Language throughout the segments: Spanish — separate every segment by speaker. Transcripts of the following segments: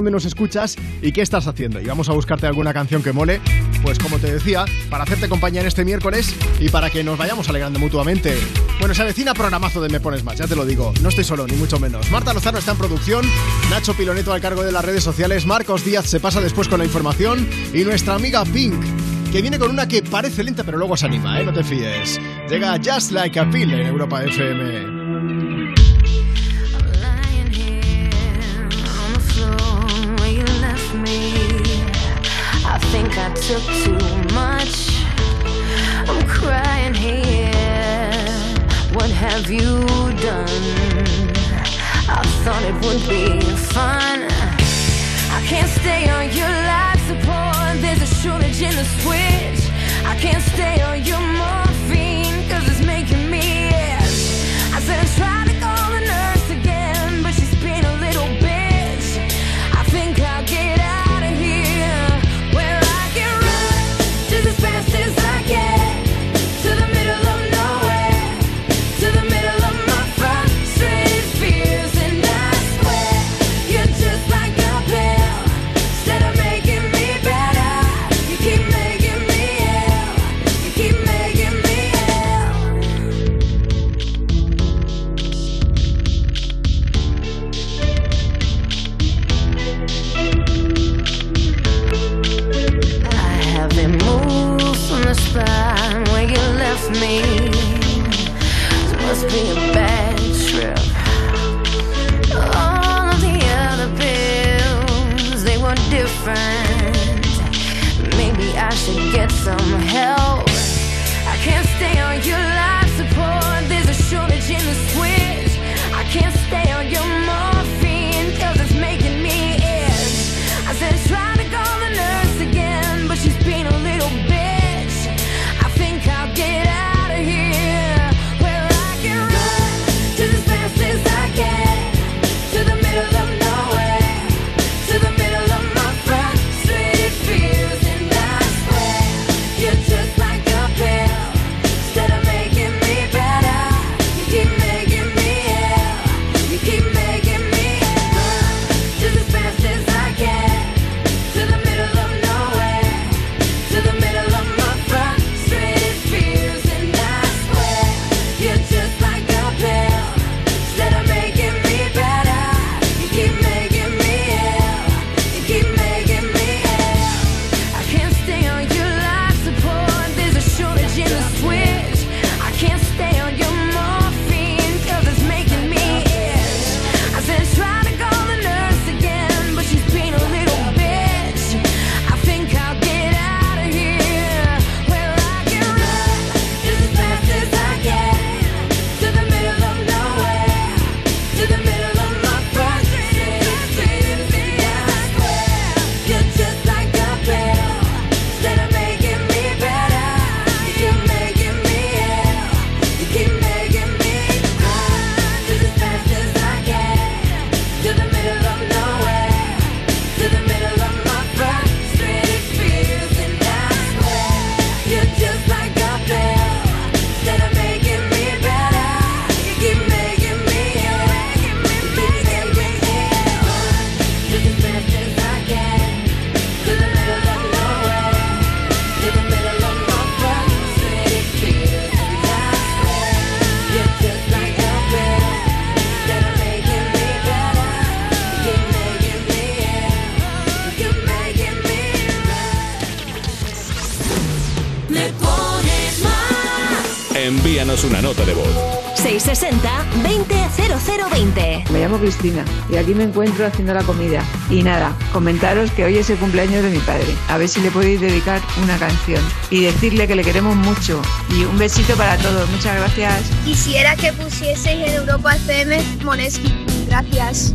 Speaker 1: Dónde nos escuchas y qué estás haciendo. Y vamos a buscarte alguna canción que mole, pues como te decía, para hacerte compañía en este miércoles y para que nos vayamos alegrando mutuamente. Bueno, se avecina programazo de Me Pones Más, ya te lo digo, no estoy solo, ni mucho menos. Marta Lozano está en producción, Nacho Piloneto al cargo de las redes sociales, Marcos Díaz se pasa después con la información y nuestra amiga Pink, que viene con una que parece lenta pero luego se anima, ¿eh? No te fíes. Llega Just Like a Pill en Europa FM.
Speaker 2: I took too much. I'm crying here. What have you done? I thought it would be fun. I can't stay on your life support. There's a shortage in the switch. I can't stay on your morphine,
Speaker 3: 660-200020.
Speaker 4: Me llamo Cristina y aquí me encuentro haciendo la comida. Y nada, comentaros que hoy es el cumpleaños de mi padre. A ver si le podéis dedicar una canción. Y decirle que le queremos mucho. Y un besito para todos. Muchas gracias.
Speaker 5: Quisiera que pusieseis en Europa FM Moneski. Gracias.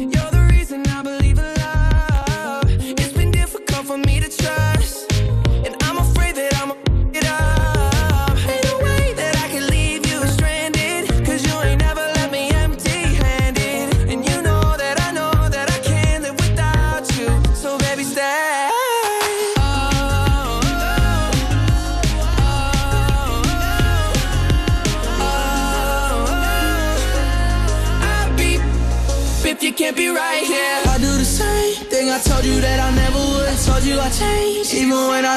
Speaker 6: You're the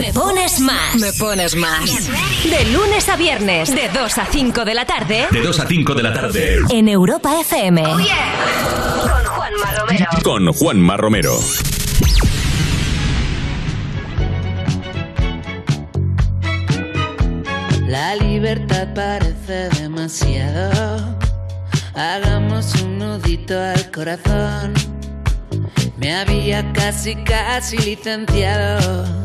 Speaker 3: Me pones más. Me pones más. De lunes a viernes, de 2 a 5 de la tarde.
Speaker 7: De 2 a 5 de la tarde.
Speaker 3: En Europa FM.
Speaker 8: Con Juanma Romero.
Speaker 7: Con Juanma Romero.
Speaker 9: La libertad parece demasiado. Hagamos un nudito al corazón. Me había casi, casi licenciado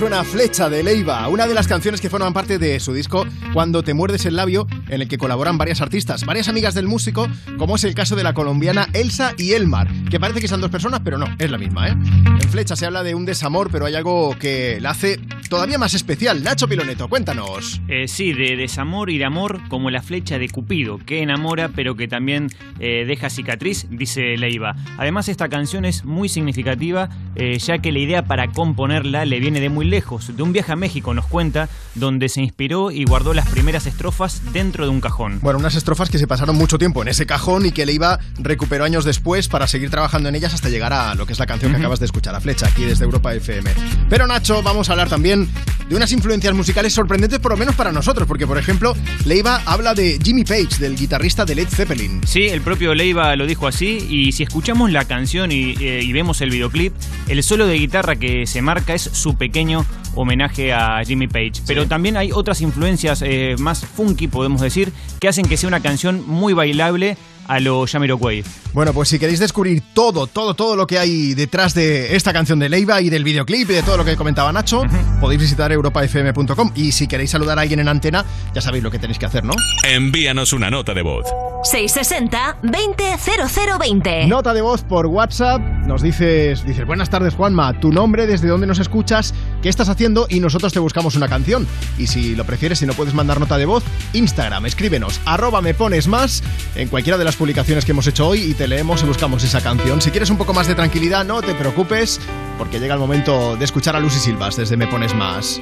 Speaker 1: Suena Flecha de Leiva, una de las canciones que forman parte de su disco Cuando te muerdes el labio, en el que colaboran varias artistas, varias amigas del músico, como es el caso de la colombiana Elsa y Elmar, que parece que son dos personas, pero no, es la misma, ¿eh? En Flecha se habla de un desamor, pero hay algo que la hace todavía más especial. Nacho Piloneto, cuéntanos.
Speaker 10: Eh, sí, de desamor y de amor como la flecha de Cupido, que enamora pero que también eh, deja cicatriz, dice Leiva. Además esta canción es muy significativa eh, ya que la idea para componerla le viene de muy lejos, de un viaje a México nos cuenta, donde se inspiró y guardó las primeras estrofas dentro de un cajón.
Speaker 1: Bueno, unas estrofas que se pasaron mucho tiempo en ese cajón y que Leiva recuperó años después para seguir trabajando en ellas hasta llegar a lo que es la canción que acabas de escuchar, a Flecha, aquí desde Europa FM. Pero Nacho, vamos a hablar también de unas influencias musicales sorprendentes, por lo menos para nosotros, porque por ejemplo, Leiva habla de Jimmy Page, del guitarrista de Led Zeppelin.
Speaker 10: Sí, el propio Leiva lo dijo así y si escuchamos la canción y, eh, y vemos el videoclip, el solo de guitarra que se marca es su pequeño homenaje a Jimmy Page. Pero también hay otras influencias eh, más funky, podemos decir, que hacen que sea una canción muy bailable a lo Jamiroquai.
Speaker 1: Bueno, pues si queréis descubrir todo, todo, todo lo que hay detrás de esta canción de Leiva y del videoclip y de todo lo que comentaba Nacho, podéis visitar europafm.com. Y si queréis saludar a alguien en antena, ya sabéis lo que tenéis que hacer, ¿no?
Speaker 7: Envíanos una nota de voz.
Speaker 3: 660-200020.
Speaker 1: Nota de voz por WhatsApp. Nos dices, dices, buenas tardes Juanma, tu nombre, desde dónde nos escuchas, qué estás haciendo y nosotros te buscamos una canción. Y si lo prefieres, si no puedes mandar nota de voz, Instagram, escríbenos, arroba me pones más en cualquiera de las publicaciones que hemos hecho hoy y te leemos y buscamos esa canción. Si quieres un poco más de tranquilidad, no te preocupes, porque llega el momento de escuchar a Lucy Silvas desde Me Pones Más.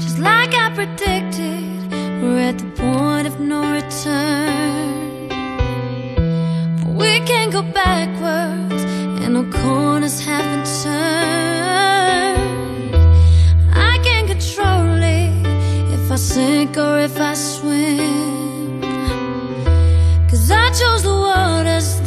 Speaker 2: Just like I predicted, we're at the point of no return. But we can't go backwards, and no corners have been turned. I can't control it if I sink or if I swim. Chose the waters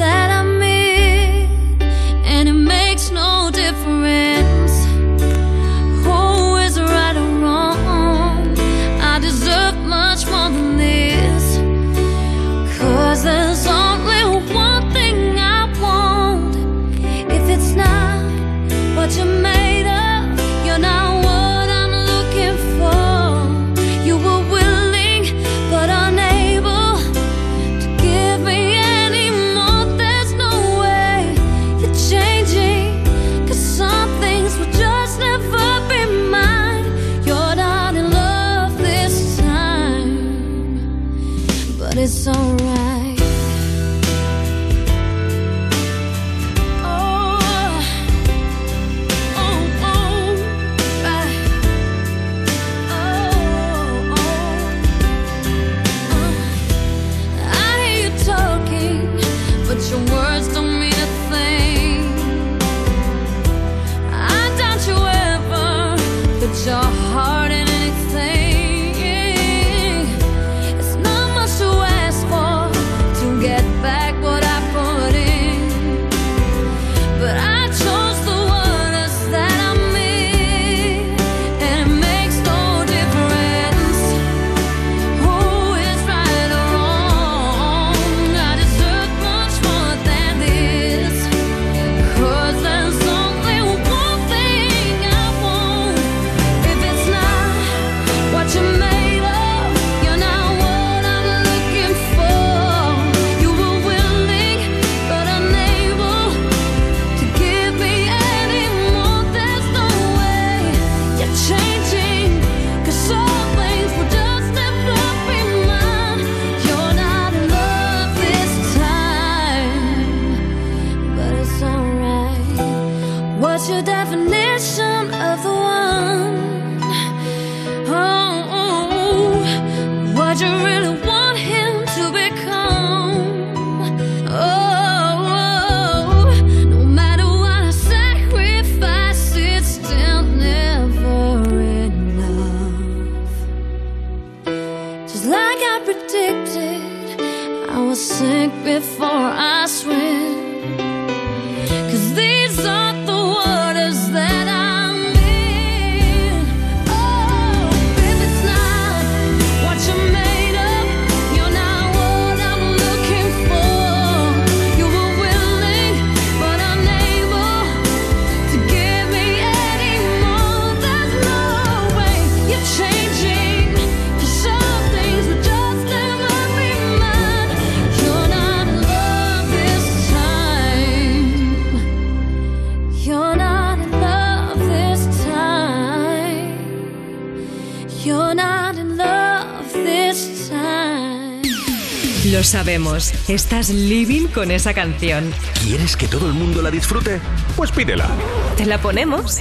Speaker 3: estás living con esa canción.
Speaker 7: ¿Quieres que todo el mundo la disfrute? Pues pídela.
Speaker 3: ¿Te la ponemos?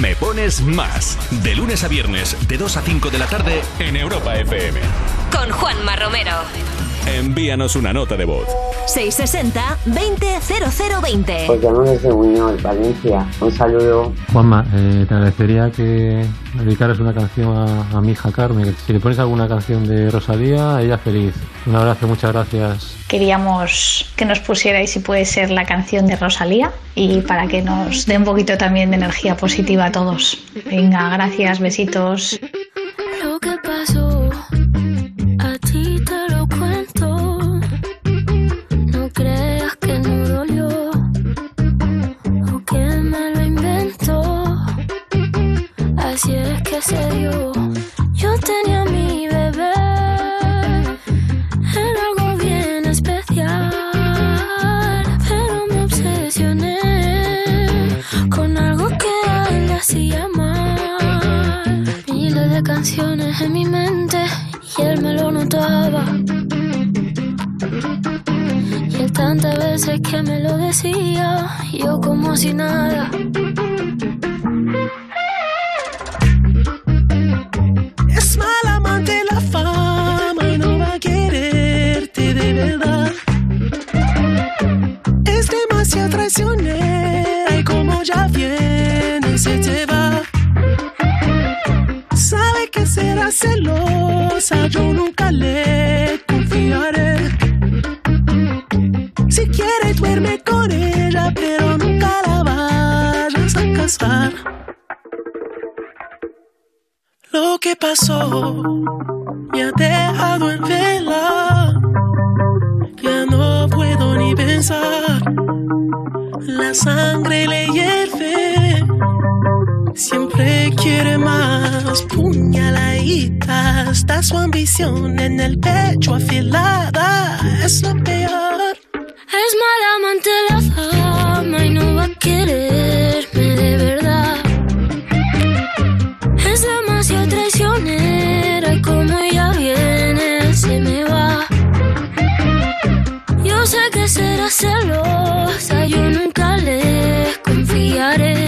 Speaker 7: Me pones más. De lunes a viernes, de 2 a 5 de la tarde, en Europa FM.
Speaker 3: Con Juanma Romero.
Speaker 7: Envíanos una nota de voz.
Speaker 3: 660-200020.
Speaker 11: Pues llamo desde Buñol, Valencia. Un saludo.
Speaker 12: Juanma, eh, te agradecería que dedicaras una canción a, a mi hija Carmen. Si le pones alguna canción de Rosalía, ella feliz. Un abrazo, muchas gracias.
Speaker 13: Queríamos que nos pusierais, si puede ser, la canción de Rosalía y para que nos dé un poquito también de energía positiva a todos. Venga, gracias, besitos.
Speaker 14: Traicionera y como ella
Speaker 15: viene se me va. Yo sé que será celosa, yo nunca le confiaré.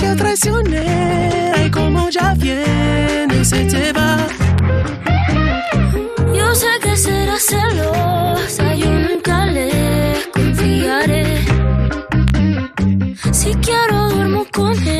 Speaker 14: Demasiado traicionera y como ya viene se te va.
Speaker 15: Yo sé que será celosa, yo nunca le confiaré. Si quiero duermo con ella,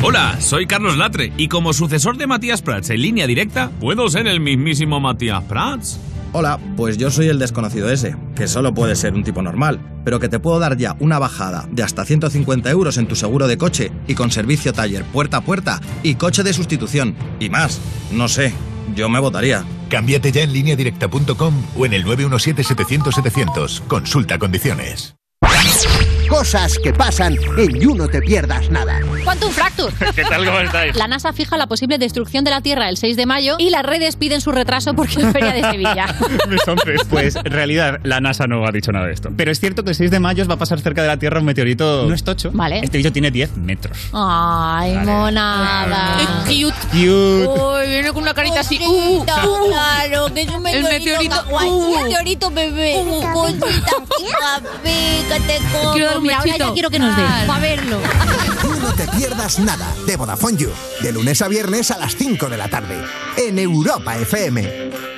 Speaker 16: Hola, soy Carlos Latre y como sucesor de Matías Prats en línea directa, ¿puedo ser el mismísimo Matías Prats?
Speaker 17: Hola, pues yo soy el desconocido ese, que solo puede ser un tipo normal, pero que te puedo dar ya una bajada de hasta 150 euros en tu seguro de coche y con servicio taller puerta a puerta y coche de sustitución. Y más, no sé, yo me votaría.
Speaker 18: Cámbiate ya en lineadirecta.com o en el 917-700-700. Consulta condiciones.
Speaker 17: Cosas que pasan en You No Te Pierdas Nada.
Speaker 19: Quantum Fracture.
Speaker 16: ¿Qué tal? ¿Cómo estáis?
Speaker 19: La NASA fija la posible destrucción de la Tierra el 6 de mayo y las redes piden su retraso porque es Feria de Sevilla.
Speaker 16: Mis. Pues en realidad la NASA no ha dicho nada de esto. Pero es cierto que el 6 de mayo va a pasar cerca de la Tierra un meteorito. No es tocho.
Speaker 19: Vale.
Speaker 16: Este bicho tiene 10 metros.
Speaker 19: Ay,
Speaker 16: Vale.
Speaker 19: monada.
Speaker 16: Cute.
Speaker 19: Uy, viene con una carita así. Uh, uh.
Speaker 20: Claro, que es un
Speaker 19: El
Speaker 20: meteorito.
Speaker 19: meteorito,
Speaker 20: kawaii,
Speaker 19: uh.
Speaker 20: meteorito bebé. Cosita, fíjate cómo.
Speaker 19: Quiero dar un
Speaker 20: Mira, ahora ya quiero que nos dé. Para verlo.
Speaker 17: You No Te Pierdas Nada de Vodafone You. De lunes a viernes a las 5 de la tarde. En Europa FM.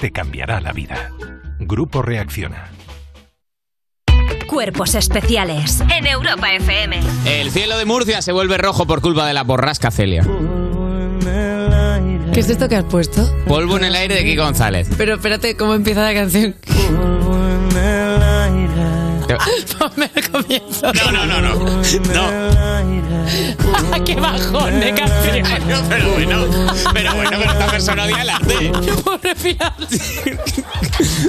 Speaker 21: Te cambiará la vida. Grupo Reacciona.
Speaker 3: Cuerpos especiales en Europa FM.
Speaker 22: El cielo de Murcia se vuelve rojo por culpa de la borrasca Celia.
Speaker 23: ¿Qué es esto que has puesto?
Speaker 22: Polvo en el aire de Kiko González.
Speaker 23: Pero espérate, ¿cómo empieza la canción? Ponme el comienzo.
Speaker 22: No, no, no, no. No.
Speaker 23: ¡Qué bajón de canción!
Speaker 22: Pero bueno, pero bueno, pero esta persona odia el arte.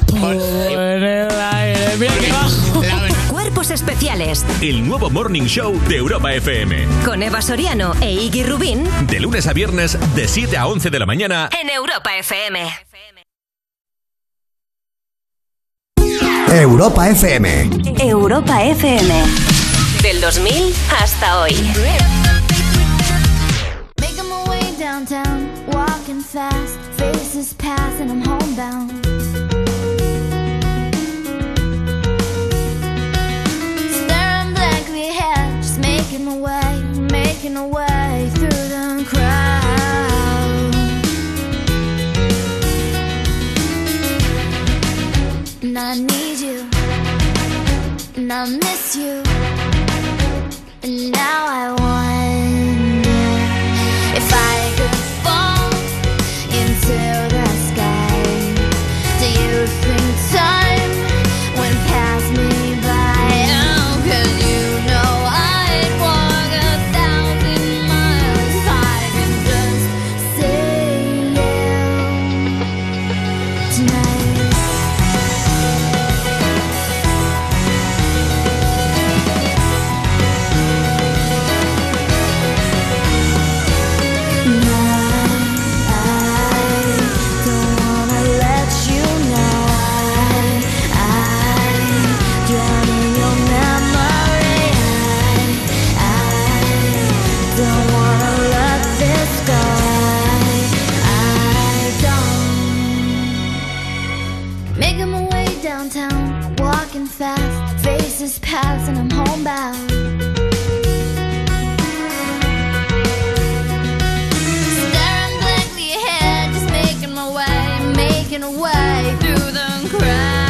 Speaker 23: Por el aire. Mira qué bajo.
Speaker 3: Cuerpos especiales
Speaker 7: El nuevo Morning Show de Europa FM.
Speaker 3: con Eva Soriano e Iggy Rubín
Speaker 7: De lunes a viernes, de 7 a 11 de la mañana.
Speaker 3: en Europa FM.
Speaker 17: Europa FM.
Speaker 3: Europa FM. Del 2000 hasta hoy.
Speaker 24: Making my way downtown, walking fast, faces pass and I'm homebound. Staring blankly ahead, just making my way, making my way through the crowd. And I need you, and I miss you. And now I wonder walking fast, faces pass, and I'm homebound. Staring blankly ahead, just making my way, making a way through the crowd.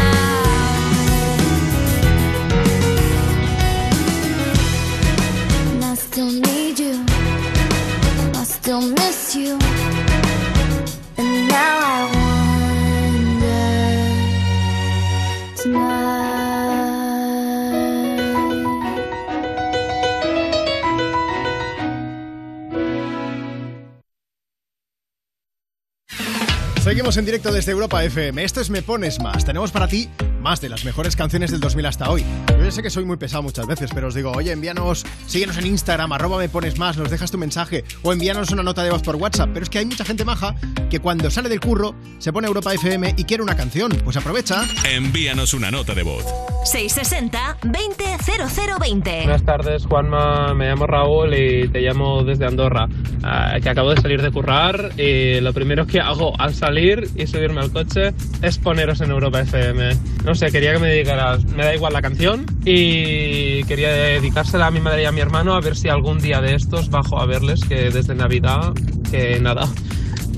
Speaker 1: Seguimos en directo desde Europa FM. Esto es Me Pones Más. Tenemos para ti más de las mejores canciones del 2000 hasta hoy. Yo ya sé que soy muy pesado muchas veces, pero os digo, oye, envíanos, síguenos en Instagram, arroba Me Pones Más, nos dejas tu mensaje o envíanos una nota de voz por WhatsApp. Pero es que hay mucha gente maja que cuando sale del curro se pone Europa FM y quiere una canción. Pues aprovecha.
Speaker 7: Envíanos una nota de voz.
Speaker 3: 660 200020.
Speaker 25: Buenas tardes, Juanma. Me llamo Raúl y te llamo desde Andorra. Ah, que acabo de salir de currar y lo primero que hago al salir y subirme al coche es poneros en Europa FM. No sé, quería que me dedicaras, me da igual la canción y quería dedicársela a mi madre y a mi hermano a ver si algún día de estos bajo a verles que desde Navidad, que nada.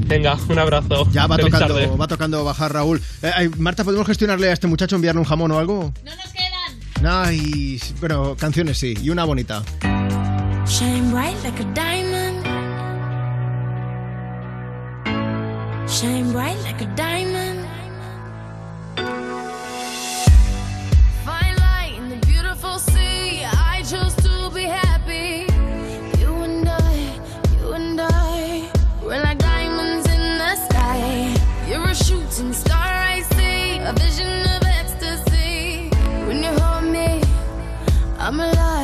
Speaker 25: Venga, un abrazo.
Speaker 1: Ya va
Speaker 25: Feliz tarde.
Speaker 1: tocando, va tocando bajar Raúl. Eh, Marta, ¿podemos gestionarle a este muchacho enviarle un jamón o algo?
Speaker 26: No nos quedan.
Speaker 1: Ay, pero canciones sí, y una bonita.
Speaker 2: Shine bright like a diamond. Shine bright like a diamond. I'm alive.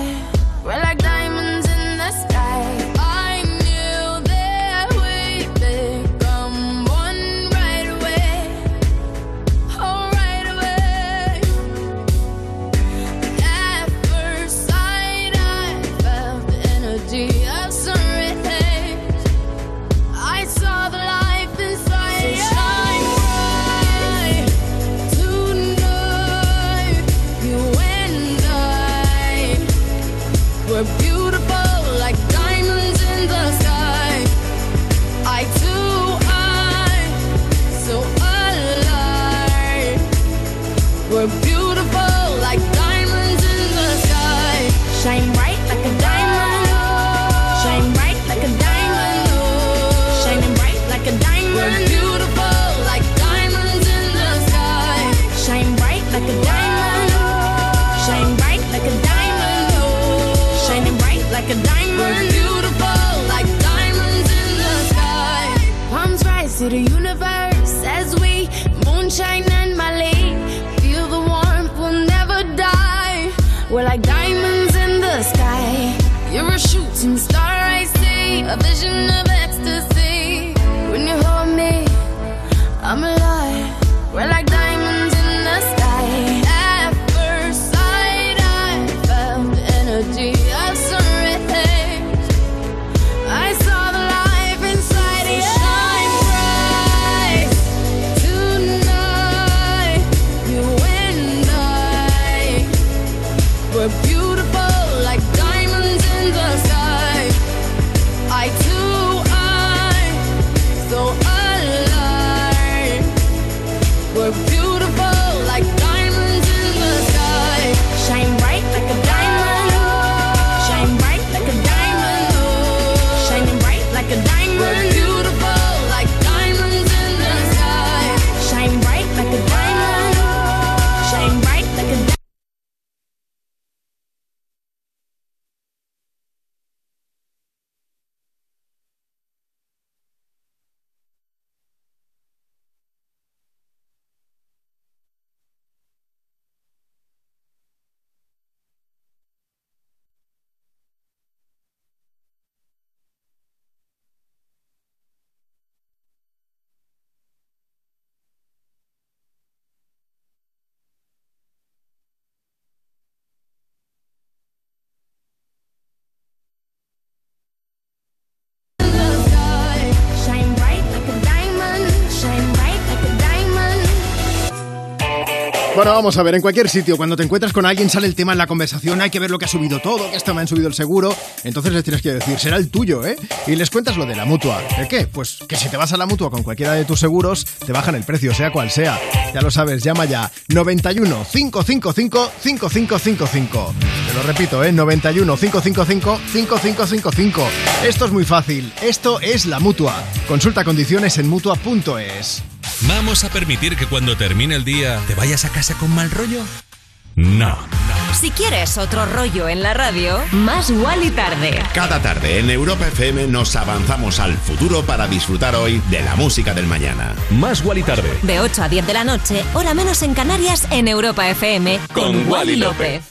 Speaker 1: Bueno, vamos a ver, en cualquier sitio, cuando te encuentras con alguien, sale el tema en la conversación, hay que ver lo que ha subido todo, que esto me han subido el seguro, entonces les tienes que decir, será el tuyo, ¿eh? Y les cuentas lo de la mutua. ¿El qué? Pues que si te vas a la mutua con cualquiera de tus seguros, te bajan el precio, sea cual sea. Ya lo sabes, llama ya 91 555 5555. Te lo repito, ¿eh? 91 555 5555. Esto es muy fácil, esto es la mutua. Consulta condiciones en mutua.es.
Speaker 7: ¿Vamos a permitir que cuando termine el día te vayas a casa con mal rollo? No.
Speaker 3: Si quieres otro rollo en la radio, más y tarde.
Speaker 27: Cada tarde en Europa FM nos avanzamos al futuro para disfrutar hoy de la música del mañana.
Speaker 7: Más y tarde.
Speaker 3: De 8 a 10 de la noche, hora menos en Canarias, en Europa FM.
Speaker 7: Con Wally López.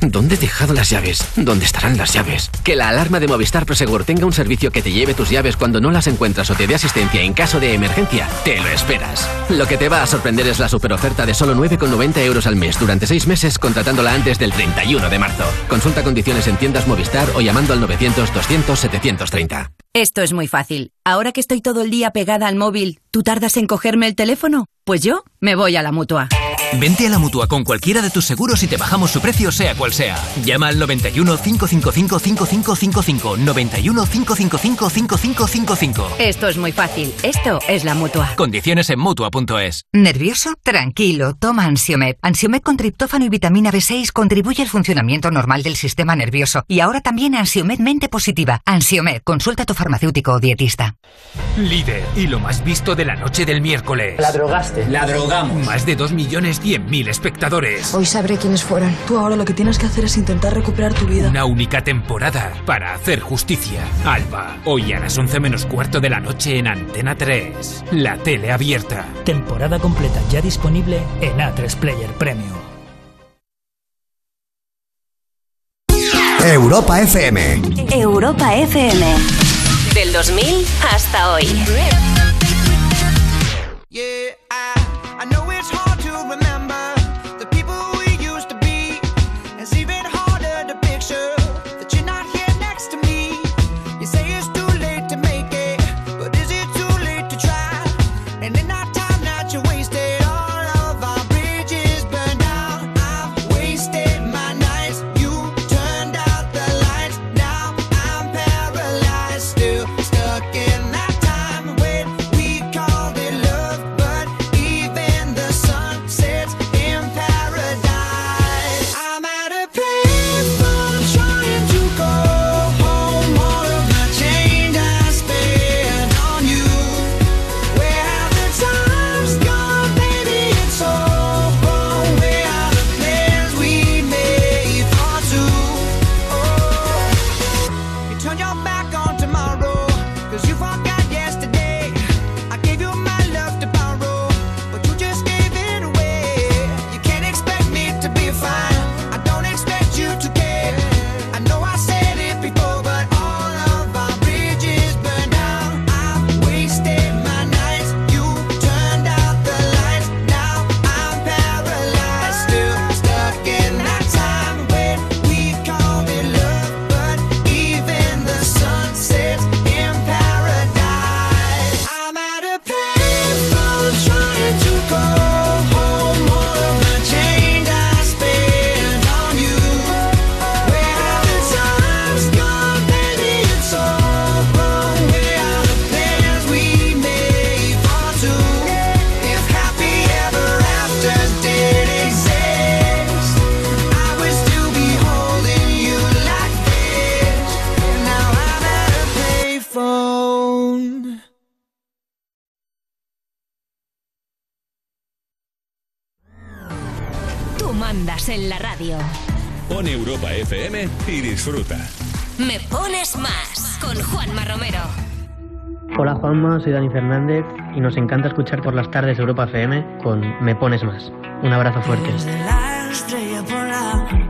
Speaker 28: ¿Dónde he dejado las llaves? ¿Dónde estarán las llaves? Que la alarma de Movistar Prosegur tenga un servicio que te lleve tus llaves cuando no las encuentras o te dé asistencia en caso de emergencia, te lo esperas. Lo que te va a sorprender es la superoferta de solo 9,90 euros al mes durante 6 meses contratándola antes del 31 de marzo. Consulta condiciones en tiendas Movistar o llamando al 900 200 730.
Speaker 29: Esto es muy fácil. Ahora que estoy todo el día pegada al móvil, ¿tú tardas en cogerme el teléfono? Pues yo me voy a la mutua.
Speaker 30: Vente a la mutua con cualquiera de tus seguros y te bajamos su precio, sea cual sea. Llama al 91 555 5555. 91 555 5555.
Speaker 29: Esto es muy fácil. Esto es la mutua.
Speaker 30: Condiciones en mutua.es.
Speaker 31: ¿Nervioso? Tranquilo, toma Ansiomed. Ansiomed con triptófano y vitamina B6 contribuye al funcionamiento normal del sistema nervioso. Y ahora también Ansiomed mente positiva. Ansiomed, consulta a tu farmacéutico o dietista.
Speaker 32: Líder y lo más visto de la noche del miércoles.
Speaker 33: La drogaste.
Speaker 32: La drogamos. Más de 2 millones 100 mil espectadores.
Speaker 33: Hoy sabré quiénes fueron. Tú ahora lo que tienes que hacer es intentar recuperar tu vida.
Speaker 32: Una única temporada para hacer justicia. Alba, hoy a las 11 menos cuarto de la noche en Antena 3. La tele abierta.
Speaker 34: Temporada completa ya disponible en A3 Player Premium.
Speaker 18: Europa FM.
Speaker 3: Europa FM. Del 2000 hasta hoy.
Speaker 6: Yeah, I,
Speaker 7: Europa FM y disfruta.
Speaker 3: Me pones más con Juanma Romero.
Speaker 35: Hola Juanma, soy Dani Fernández y nos encanta escuchar por las tardes Europa FM con Me Pones Más. Un abrazo fuerte.
Speaker 6: Desde la estrella polar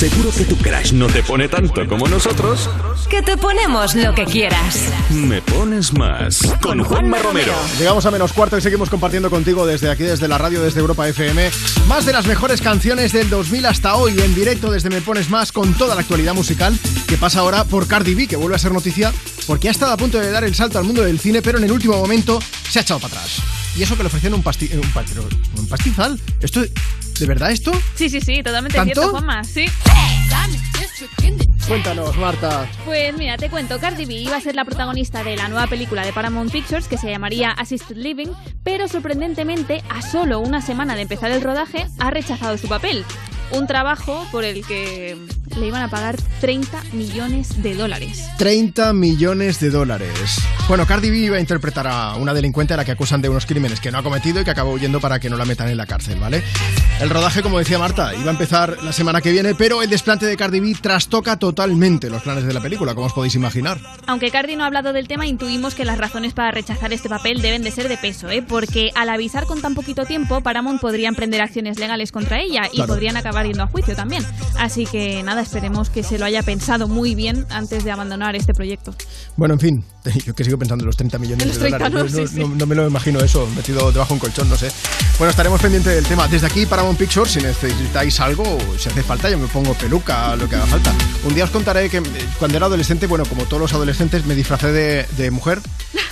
Speaker 7: ¿Seguro que tu crush no te pone tanto como nosotros?
Speaker 6: Que te ponemos lo que quieras.
Speaker 7: Me pones más. Con Juanma Romero.
Speaker 1: Llegamos a menos cuarto y seguimos compartiendo contigo desde aquí, desde la radio, desde Europa FM, más de las mejores canciones del 2000 hasta hoy, en directo desde Me Pones Más, con toda la actualidad musical que pasa ahora por Cardi B, que vuelve a ser noticia, porque ha estado a punto de dar el salto al mundo del cine, pero en el último momento se ha echado para atrás. Y eso que le ofrecieron un, pasti un, pa- pero, un pastizal. ¿Esto, ¿De verdad esto?
Speaker 36: Sí, sí, sí, totalmente
Speaker 1: ¿Tanto?
Speaker 36: cierto, Juanma. Sí.
Speaker 1: Cuéntanos, Marta.
Speaker 36: Pues mira, te cuento, Cardi B iba a ser la protagonista de la nueva película de Paramount Pictures que se llamaría Assisted Living, pero sorprendentemente, a solo una semana de empezar el rodaje, ha rechazado su papel. Un trabajo por el que le iban a pagar 30 millones de dólares.
Speaker 1: 30 millones de dólares. Bueno, Cardi B iba a interpretar a una delincuente a la que acusan de unos crímenes que no ha cometido y que acabó huyendo para que no la metan en la cárcel, ¿vale? El rodaje, como decía Marta, iba a empezar la semana que viene, pero el desplante de Cardi B trastoca totalmente los planes de la película, como os podéis imaginar.
Speaker 36: Aunque Cardi no ha hablado del tema, intuimos que las razones para rechazar este papel deben de ser de peso, ¿eh? porque al avisar con tan poquito tiempo, Paramount podría emprender acciones legales contra ella y
Speaker 1: Claro.
Speaker 36: podrían acabar yendo a juicio también. Así que nada, esperemos que se lo haya pensado muy bien antes de abandonar este proyecto.
Speaker 1: Bueno, en fin, yo que sigo pensando en los 30 millones
Speaker 36: los
Speaker 1: de
Speaker 36: 30,
Speaker 1: dólares.
Speaker 36: no,
Speaker 1: no,
Speaker 36: sí, sí.
Speaker 1: no- no me lo imagino eso, metido debajo de un colchón, no sé. Bueno, estaremos pendientes del tema. Desde aquí, Paramount Pictures, si necesitáis algo, si hace falta, yo me pongo peluca, lo que haga falta. Un día os contaré que eh, cuando era adolescente, bueno, como todos los adolescentes, me disfracé de, de mujer.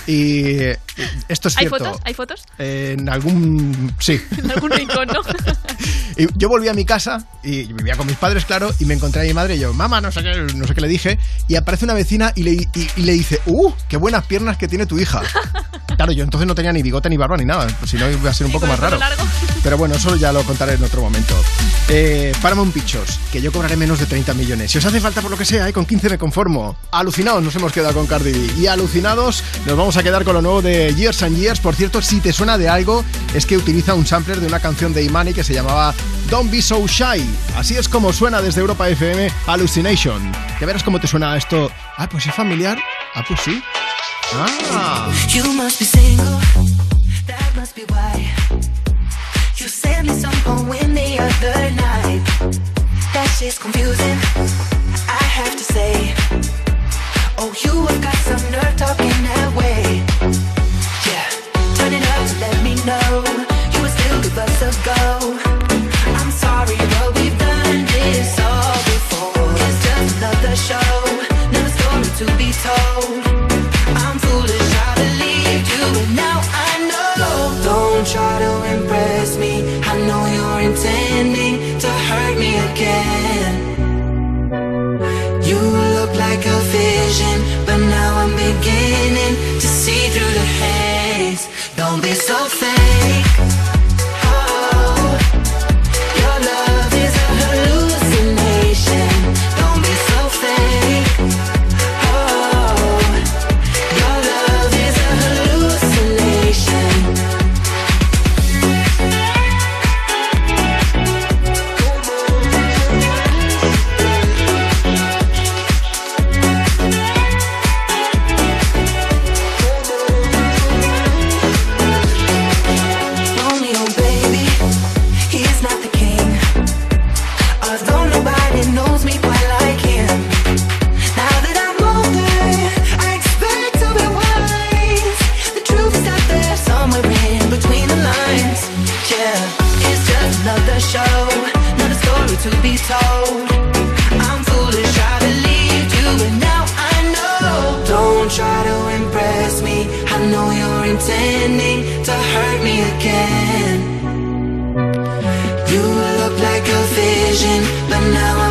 Speaker 1: Y eh, esto es
Speaker 36: ¿Hay
Speaker 1: cierto.
Speaker 36: fotos? ¿Hay fotos?
Speaker 1: En algún. Sí.
Speaker 36: En algún rincón, ¿no?
Speaker 1: Y yo volví a mi casa y vivía con mis padres, claro, y me encontré a mi madre y yo, mamá, no sé qué, no sé qué le dije, y aparece una vecina y le, y, y le dice, ¡uh! ¡Qué buenas piernas que tiene tu hija! Claro, yo entonces no tenía ni bigote ni barba ni nada, si no iba a ser un poco más raro.
Speaker 36: largo.
Speaker 1: Pero bueno, eso ya lo contaré en otro momento. Eh, Paramount Pictures, que yo cobraré menos de 30 millones. Si os hace falta por lo que sea, eh, con 15 me conformo. Alucinados nos hemos quedado con Cardi B. Y alucinados nos vamos a quedar con lo nuevo de Years and Years. Por cierto, si te suena de algo, es que utiliza un sampler de una canción de Imani que se llamaba Don't Be So Shy. Así es como suena desde Europa FM Hallucination. Ya verás cómo te suena esto. Ah, pues es familiar. Ah, pues sí. Ah.
Speaker 35: You must be single, that must be why. You sent me some poem the other night. That shit's confusing, I have to say. Oh, you have got some nerve talking that way. Yeah, turn it up let me know you would still give us a go. To be told. I'm foolish, I believed you, now I know. Don't try to impress me. I know you're intending to hurt me again. You look like a vision, but now I'm beginning to see through the haze. Don't be so to be told. I'm foolish, I believed you, but now I know. Don't try to impress me. I know you're intending to hurt me again. You look like a vision, but now I'm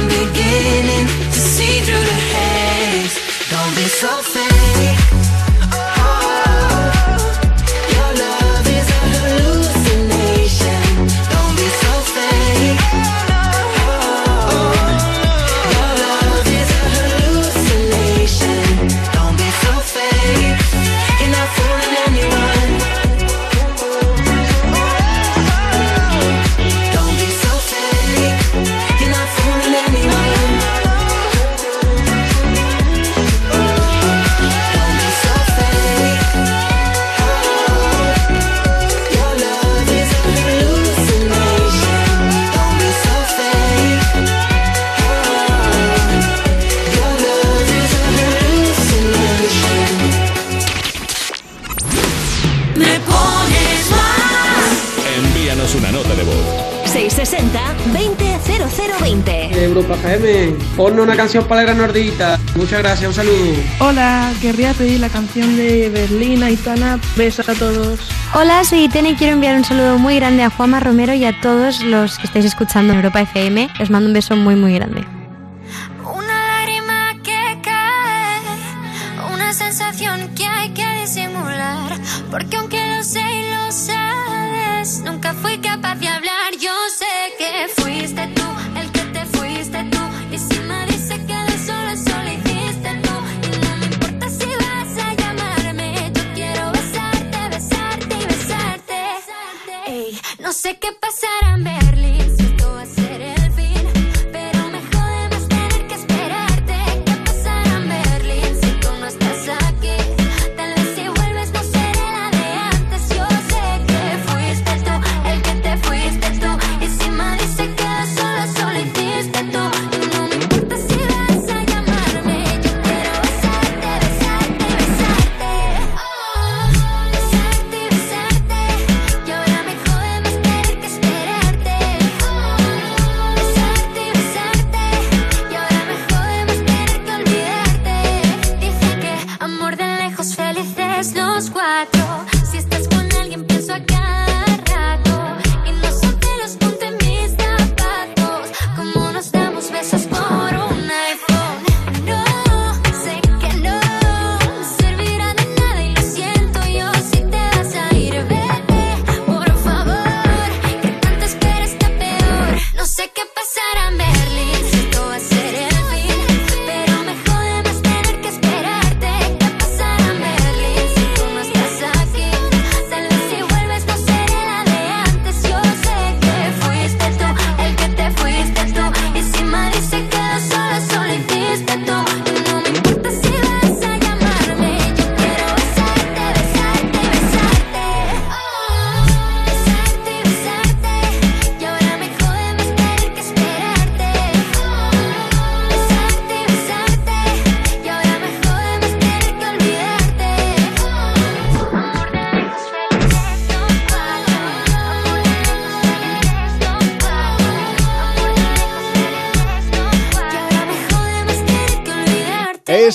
Speaker 37: Europa FM, ponme una canción para la gran nordita. Muchas gracias, un saludo.
Speaker 38: Hola, querría pedir la canción de Berlín, Aitana. Besos a todos.
Speaker 39: Hola, soy Itene y quiero enviar un saludo muy grande a Juanma Romero y a todos los que estáis escuchando en Europa FM. Les mando un beso muy, muy grande.
Speaker 24: Una lágrima que cae, una sensación que hay que disimular. Porque aunque lo sé y lo sabes, nunca fui capaz de sé qué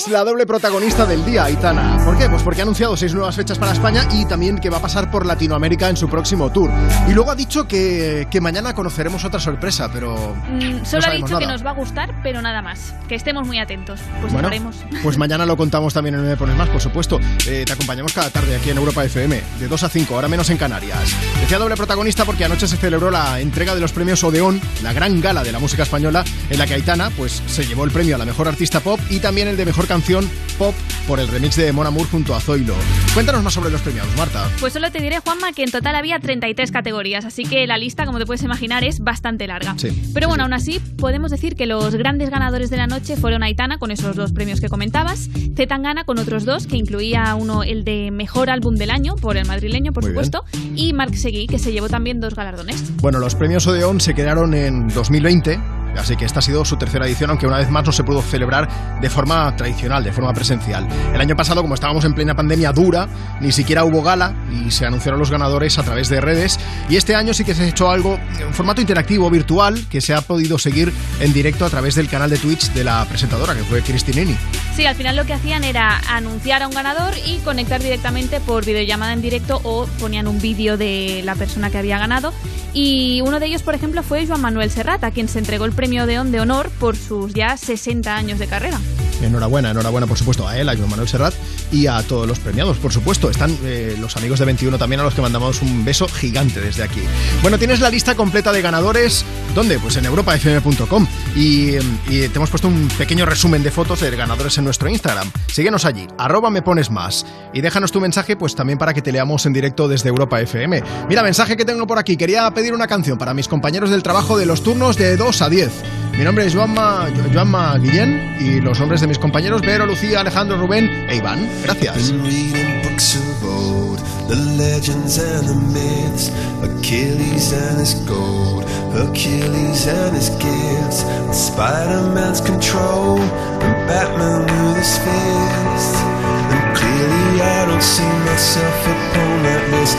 Speaker 1: Es la doble protagonista del día, Aitana. ¿Por qué? Pues porque ha anunciado seis nuevas fechas para España y también que va a pasar por Latinoamérica en su próximo tour. Y luego ha dicho que, que mañana conoceremos otra sorpresa, pero...
Speaker 36: Mm,
Speaker 1: no
Speaker 36: solo ha
Speaker 1: sabemos
Speaker 36: dicho que nos va a gustar, pero nada más. Que estemos muy atentos. Pues
Speaker 1: Bueno, pues mañana lo contamos también en Me Pones Más, por supuesto. Eh, te acompañamos cada tarde aquí en Europa FM, de 2 a 5, ahora menos en Canarias. Decía doble protagonista porque anoche se celebró la entrega de los premios Odeón, la gran gala de la música española, en la que Aitana pues, se llevó el premio a la mejor artista pop y también el de mejor canción pop por el remix de Mon Amour junto a Zoilo. Cuéntanos más sobre los premiados, Marta.
Speaker 36: Pues solo te diré, Juanma, que en total había 33 categorías, así que la lista, como te puedes imaginar, es bastante larga.
Speaker 1: Sí.
Speaker 36: Pero bueno, aún así, podemos decir que los grandes ganadores de la noche fueron Aitana, con esos dos premios que comentabas, Z Tangana, con otros dos, que incluía uno el de Mejor Álbum del Año, por el madrileño, por
Speaker 1: Muy bien.
Speaker 36: supuesto, y Marc Seguí, que se llevó también dos galardones.
Speaker 1: Bueno, los premios Odeón se quedaron en 2020, así que esta ha sido su tercera edición, aunque una vez más no se pudo celebrar de forma tradicional, de forma presencial. El año pasado, como estábamos en plena pandemia dura, ni siquiera hubo gala y se anunciaron los ganadores a través de redes. Y este año sí que se ha hecho algo en formato interactivo, virtual, que se ha podido seguir en directo a través del canal de Twitch de la presentadora, que fue Cristinini.
Speaker 36: Sí, al final lo que hacían era anunciar a un ganador y conectar directamente por videollamada en directo o ponían un vídeo de la persona que había ganado. Y uno de ellos, por ejemplo, fue Joan Manuel Serrat, a quien se entregó el premio de de honor por sus ya 60 años de carrera.
Speaker 1: Enhorabuena, enhorabuena por supuesto a él, a Joan Manuel Serrat y a todos los premiados, por supuesto. Están eh, los amigos de 21 también a los que mandamos un beso gigante desde aquí. Bueno, tienes la lista completa de ganadores. ¿Dónde? Pues en europafm.com. Y, eh, y te hemos puesto un pequeño resumen de fotos de ganadores en nuestro Instagram. Síguenos allí, arroba me pones más. Y déjanos tu mensaje, pues también para que te leamos en directo desde Europa FM. Mira, mensaje que tengo por aquí. Quería pedir una canción para mis compañeros del trabajo de los turnos de 2 a 10. Mi nombre es Joanma, Jo- Joanma Guillén y los nombres de mis compañeros Vero, Lucía, Alejandro, Rubén e Iván. Gracias.
Speaker 40: Spider-Man's control, and Batman with his. And clearly I don't see myself list.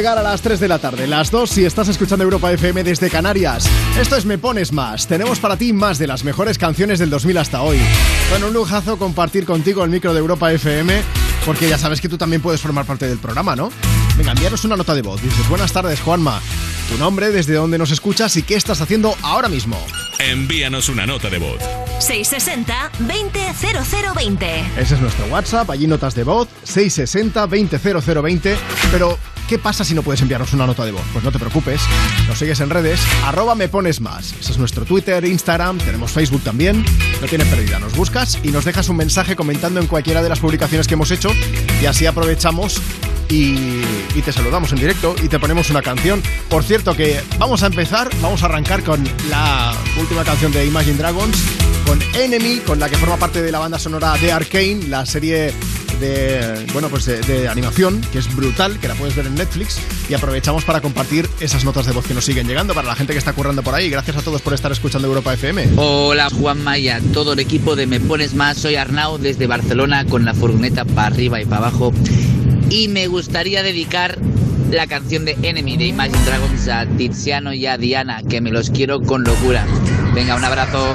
Speaker 1: llegar a las 3 de la tarde, las 2 si estás escuchando Europa FM desde Canarias. Esto es Me Pones Más. Tenemos para ti más de las mejores canciones del 2000 hasta hoy. Bueno, un lujazo compartir contigo el micro de Europa FM, porque ya sabes que tú también puedes formar parte del programa, ¿no? Venga, envíanos una nota de voz. Dices, buenas tardes, Juanma. Tu nombre, desde dónde nos escuchas y qué estás haciendo ahora mismo.
Speaker 7: Envíanos una nota de voz.
Speaker 3: 660-200020.
Speaker 1: Ese es nuestro WhatsApp, allí notas de voz, 660-200020. Pero, ¿qué pasa si no puedes enviarnos una nota de voz? Pues no te preocupes, nos sigues en redes, arroba me pones más. Ese es nuestro Twitter, Instagram, tenemos Facebook también. No tienes pérdida, nos buscas y nos dejas un mensaje comentando en cualquiera de las publicaciones que hemos hecho y así aprovechamos y, y te saludamos en directo y te ponemos una canción. Por cierto que vamos a empezar, vamos a arrancar con la última canción de Imagine Dragons, con Enemy, con la que forma parte de la banda sonora de Arkane, la serie de bueno pues de, de animación que es brutal que la puedes ver en Netflix y aprovechamos para compartir esas notas de voz que nos siguen llegando para la gente que está currando por ahí gracias a todos por estar escuchando Europa FM
Speaker 41: Hola Juanma y a todo el equipo de Me Pones Más, soy Arnau desde Barcelona con la furgoneta para arriba y para abajo y me gustaría dedicar la canción de Enemy de Imagine Dragons a Tiziano y a Diana, que me los quiero con locura. Venga, un abrazo.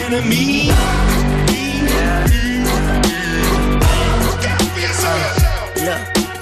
Speaker 42: Enemy. Look,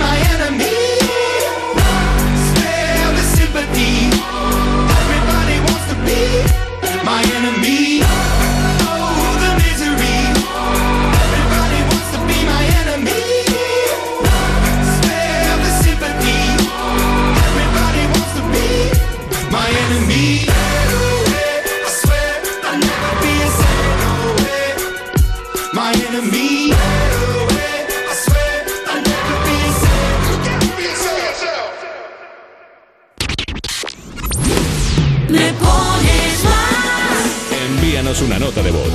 Speaker 42: my enemy.
Speaker 7: Envíanos una nota de voz.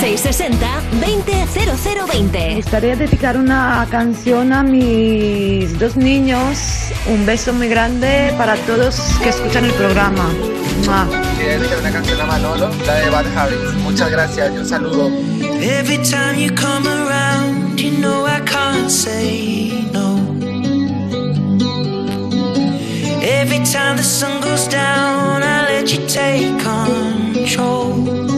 Speaker 3: 660-200020.
Speaker 43: Me gustaría dedicar una canción a mis dos niños. Un beso muy grande para todos que escuchan el programa.
Speaker 6: Quería dedicar una canción a Manolo, la de Bad Harris. Muchas gracias y un saludo.
Speaker 42: Every time you come around, you know I can't say no. Every time the sun goes down, I let
Speaker 6: let you take control.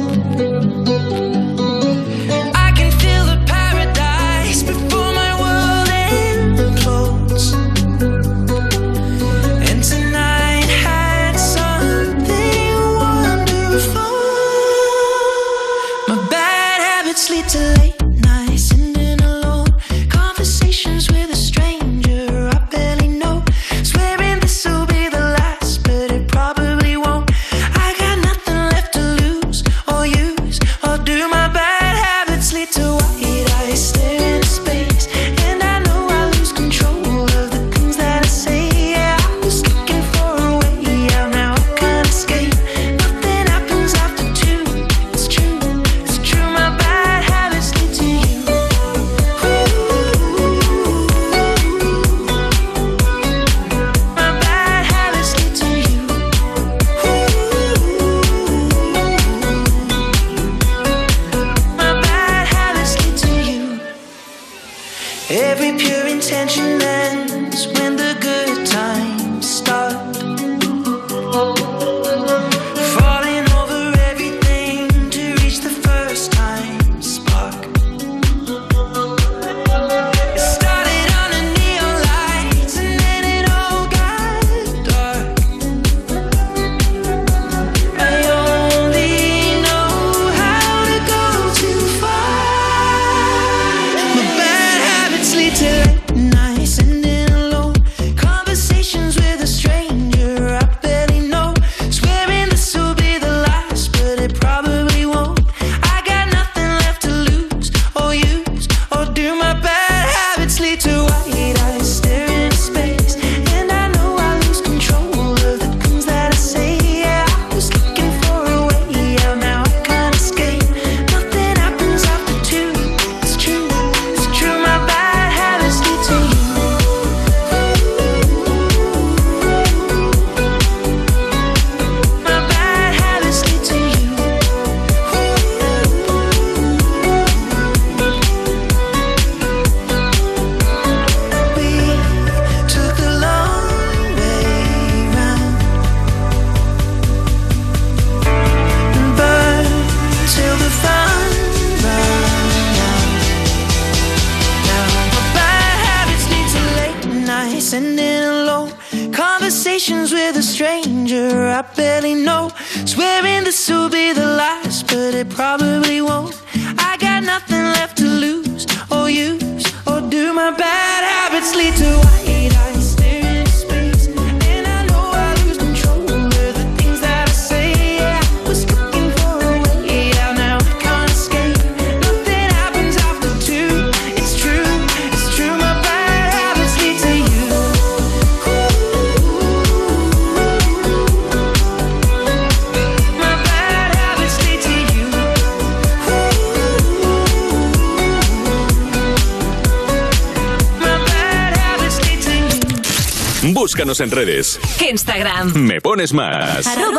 Speaker 7: En redes.
Speaker 3: Instagram.
Speaker 7: Me pones más.
Speaker 3: Arroba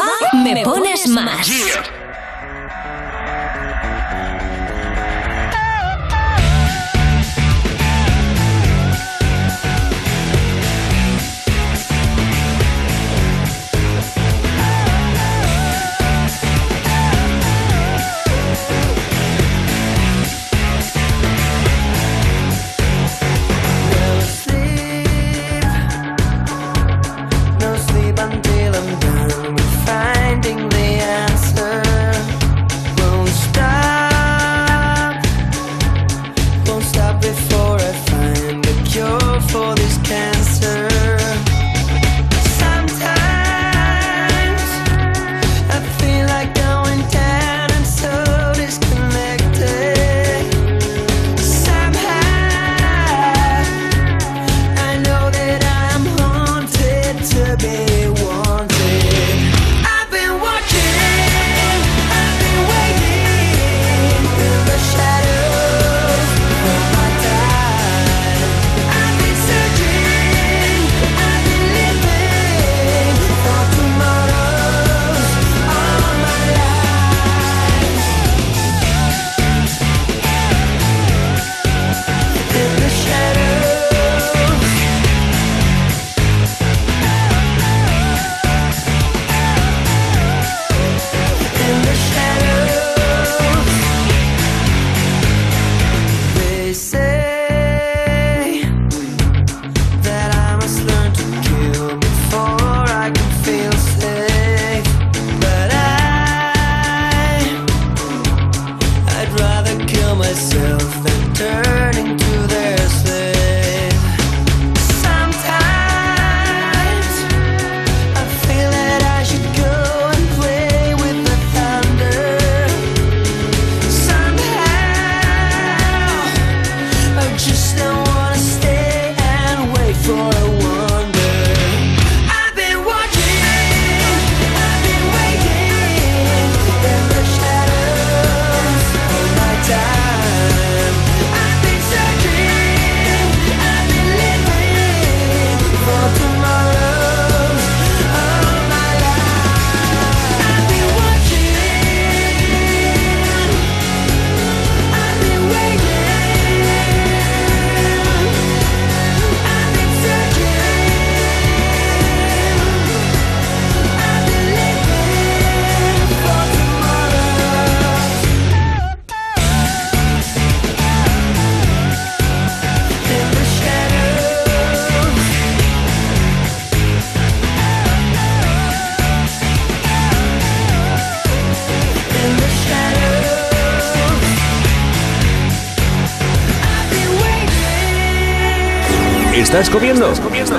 Speaker 7: estás comiendo?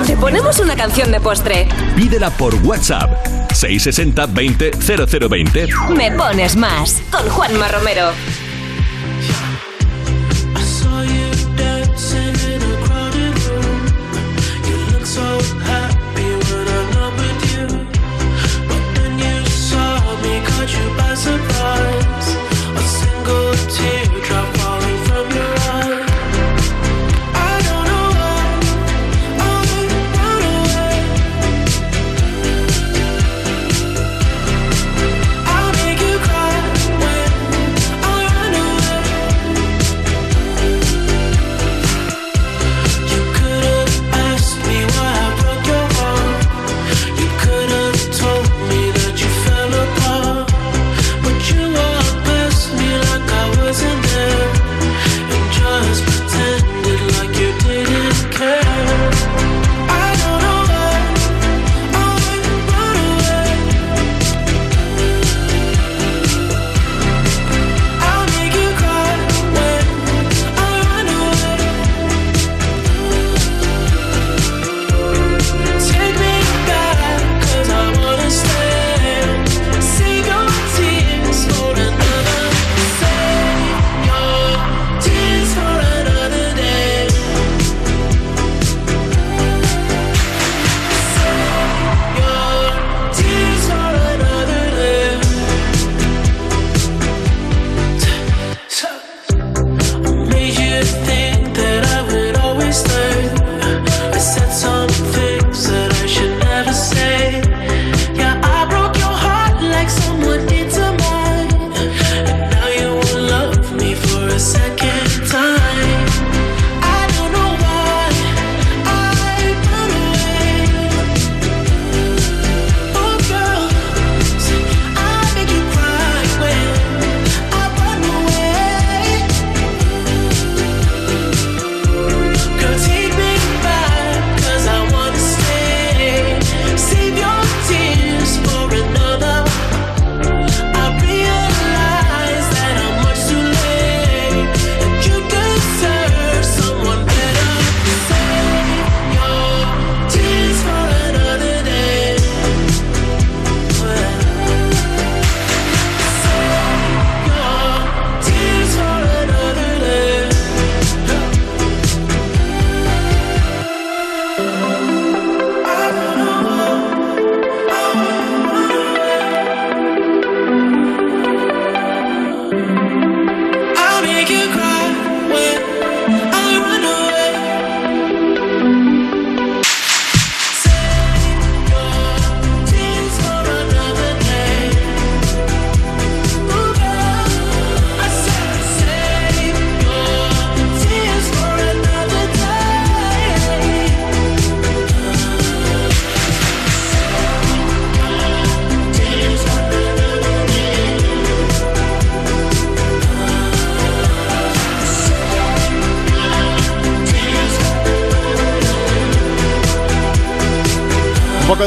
Speaker 13: Te ponemos una canción de postre.
Speaker 7: Pídela por WhatsApp. 660 20 0020.
Speaker 13: Me pones más. Con Juanma Romero.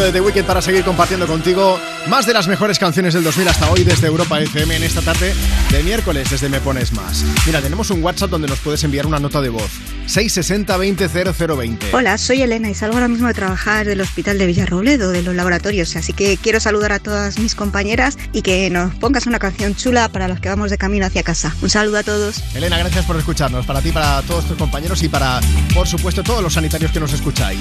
Speaker 1: De The Weeknd para seguir compartiendo contigo más de las mejores canciones del 2000 hasta hoy desde Europa FM en esta tarde de miércoles desde Me Pones Más. Mira, tenemos un WhatsApp donde nos puedes enviar una nota de voz. 660 20 0020.
Speaker 44: Hola, soy Elena y salgo ahora mismo de trabajar del hospital de Villarrobledo, de los laboratorios, así que quiero saludar a todas mis compañeras y que nos pongas una canción chula para los que vamos de camino hacia casa. Un saludo a todos.
Speaker 1: Elena, gracias por escucharnos. Para ti, para todos tus compañeros y para, por supuesto, todos los sanitarios que nos escucháis.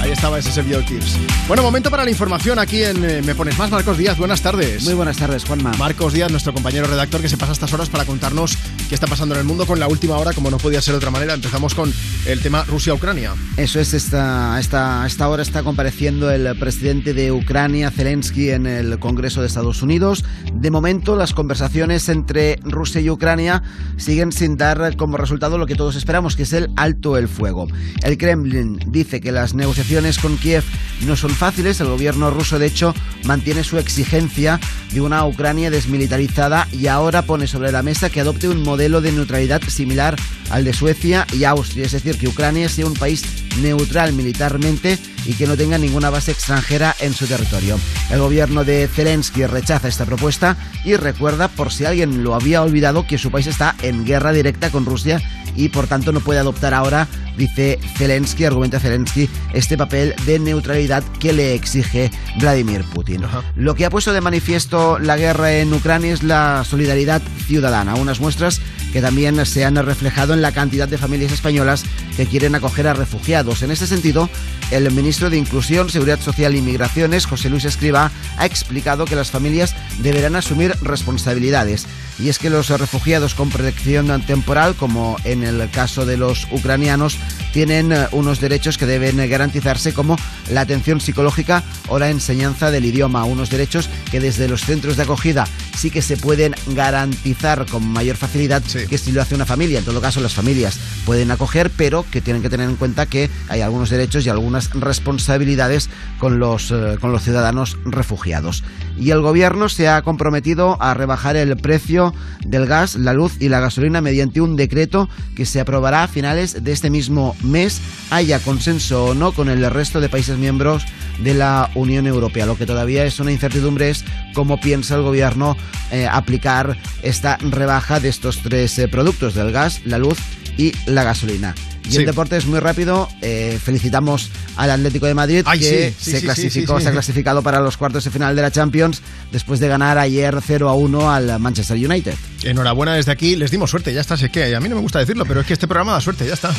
Speaker 1: Ahí estaba ese Servio Tips. Bueno, momento para la información aquí en eh, Me Pones Más. Marcos Díaz, buenas tardes.
Speaker 45: Muy buenas tardes, Juanma.
Speaker 1: Marcos Díaz, nuestro compañero redactor que se pasa estas horas para contarnos qué está pasando en el mundo con la última hora, como no podía ser de otra manera. Empezamos con el tema Rusia-Ucrania.
Speaker 45: Eso es, esta, esta, esta hora está compareciendo el presidente de Ucrania, Zelensky, en el Congreso de Estados Unidos. De momento, las conversaciones entre Rusia y Ucrania siguen sin dar como resultado lo que todos esperamos, que es el alto el fuego. El Kremlin dice que las negociaciones con Kiev no son fáciles. El gobierno ruso, de hecho, mantiene su exigencia de una Ucrania desmilitarizada y ahora pone sobre la mesa que adopte un modelo de neutralidad similar al de Suecia y Austria, es decir, que Ucrania sea un país neutral militarmente y que no tenga ninguna base extranjera en su territorio. El gobierno de Zelensky rechaza esta propuesta y recuerda, por si alguien lo había olvidado, que su país está en guerra directa con Rusia y por tanto no puede adoptar ahora, dice Zelensky, argumenta Zelensky, este papel de neutralidad que le exige Vladimir Putin. Lo que ha puesto de manifiesto la guerra en Ucrania es la solidaridad ciudadana, unas muestras que también se han reflejado en la cantidad de familias españolas que quieren acoger a refugiados. En este sentido, el ministro de Inclusión, Seguridad Social y Migraciones, José Luis Escriba, ha explicado que las familias deberán asumir responsabilidades. Y es que los refugiados con protección temporal, como en el caso de los ucranianos, tienen eh, unos derechos que deben garantizarse como la atención psicológica o la enseñanza del idioma, unos derechos que desde los centros de acogida sí que se pueden garantizar con mayor facilidad que si lo hace una familia. En todo caso, las familias pueden acoger, pero que tienen que tener en cuenta que hay algunos derechos y algunas responsabilidades con los, eh, con los ciudadanos refugiados. Y el gobierno se ha comprometido a rebajar el precio del gas, la luz y la gasolina mediante un decreto que se aprobará a finales de este mismo mes, haya consenso o no con el resto de países miembros de la Unión Europea. Lo que todavía es una incertidumbre es cómo piensa el gobierno eh, aplicar esta rebaja de estos tres eh, productos, del gas, la luz y la gasolina. Y
Speaker 1: Sí.
Speaker 45: en deportes, muy rápido, eh, felicitamos al Atlético de Madrid
Speaker 1: Ay,
Speaker 45: que
Speaker 1: sí, sí,
Speaker 45: se, clasificó, se ha clasificado para los cuartos de final de la Champions después de ganar ayer 0 a 1 al Manchester United.
Speaker 1: Enhorabuena desde aquí, les dimos suerte, ya está, sé que a mí no me gusta decirlo, pero es que este programa da suerte, ya está.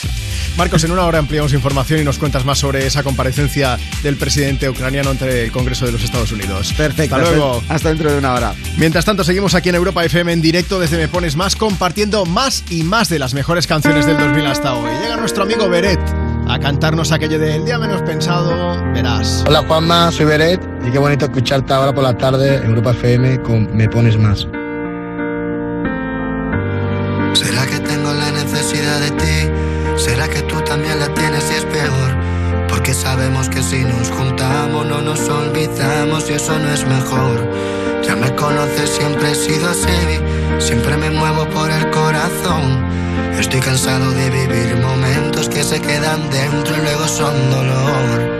Speaker 1: Marcos, en una hora ampliamos información y nos cuentas más sobre esa comparecencia del presidente ucraniano ante el Congreso de los Estados Unidos.
Speaker 45: Perfecto.
Speaker 1: Hasta luego.
Speaker 45: Hasta dentro de una hora.
Speaker 1: Mientras tanto, seguimos aquí en Europa FM en directo desde Me Pones Más, compartiendo más y más de las mejores canciones del 2000 hasta hoy. Llega nuestro amigo Beret a cantarnos aquello de El día menos pensado, verás.
Speaker 46: Hola Juanma, soy Beret y qué bonito escucharte ahora por la tarde en Europa FM con Me Pones Más.
Speaker 47: ¿Será que tengo la necesidad de ti? ¿Será que tú también la tienes y es peor? Porque sabemos que si nos juntamos no nos olvidamos y eso no es mejor. Ya me conoces, siempre he sido así, siempre me muevo por el corazón. Estoy cansado de vivir momentos que se quedan dentro y luego son dolor.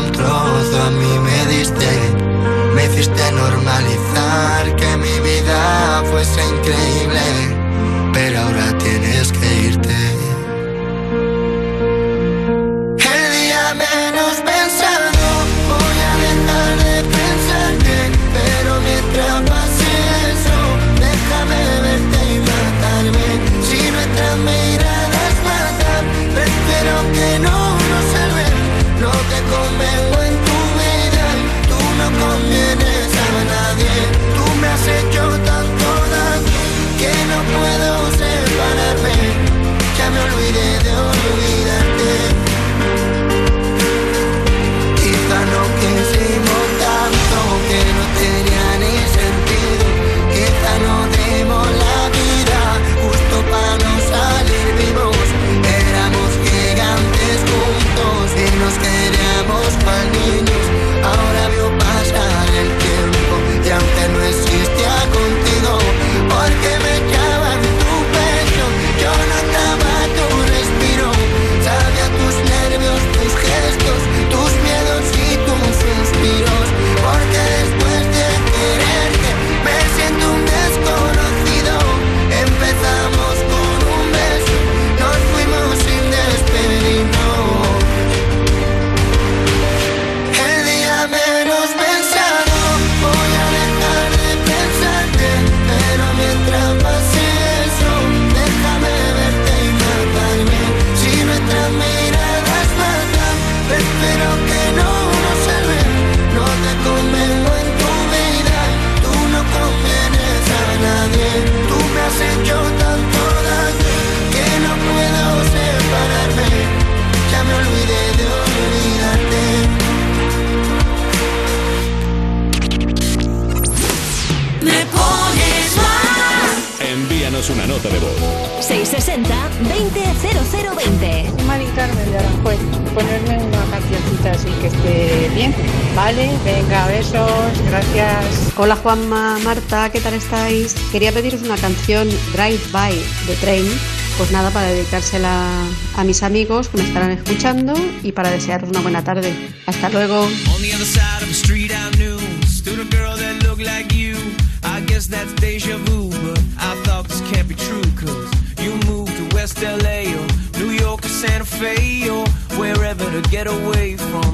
Speaker 47: a mí me diste. Me hiciste normalizar que mi vida fuese increíble,
Speaker 3: 620-0020.
Speaker 48: Mari Carmen de Aranjuez, ponerme una cancioncita así que esté bien. Vale, venga, besos, gracias.
Speaker 49: Hola Juanma, Marta, ¿qué tal estáis? Quería pediros una canción Drive By de Train. Pues nada, para dedicársela a mis amigos que me estarán escuchando y para desearos una buena tarde. Hasta luego.
Speaker 6: On the other side of the street I knew stood a girl that looked like you. I guess that's deja vu, Santa Fe or wherever to get away from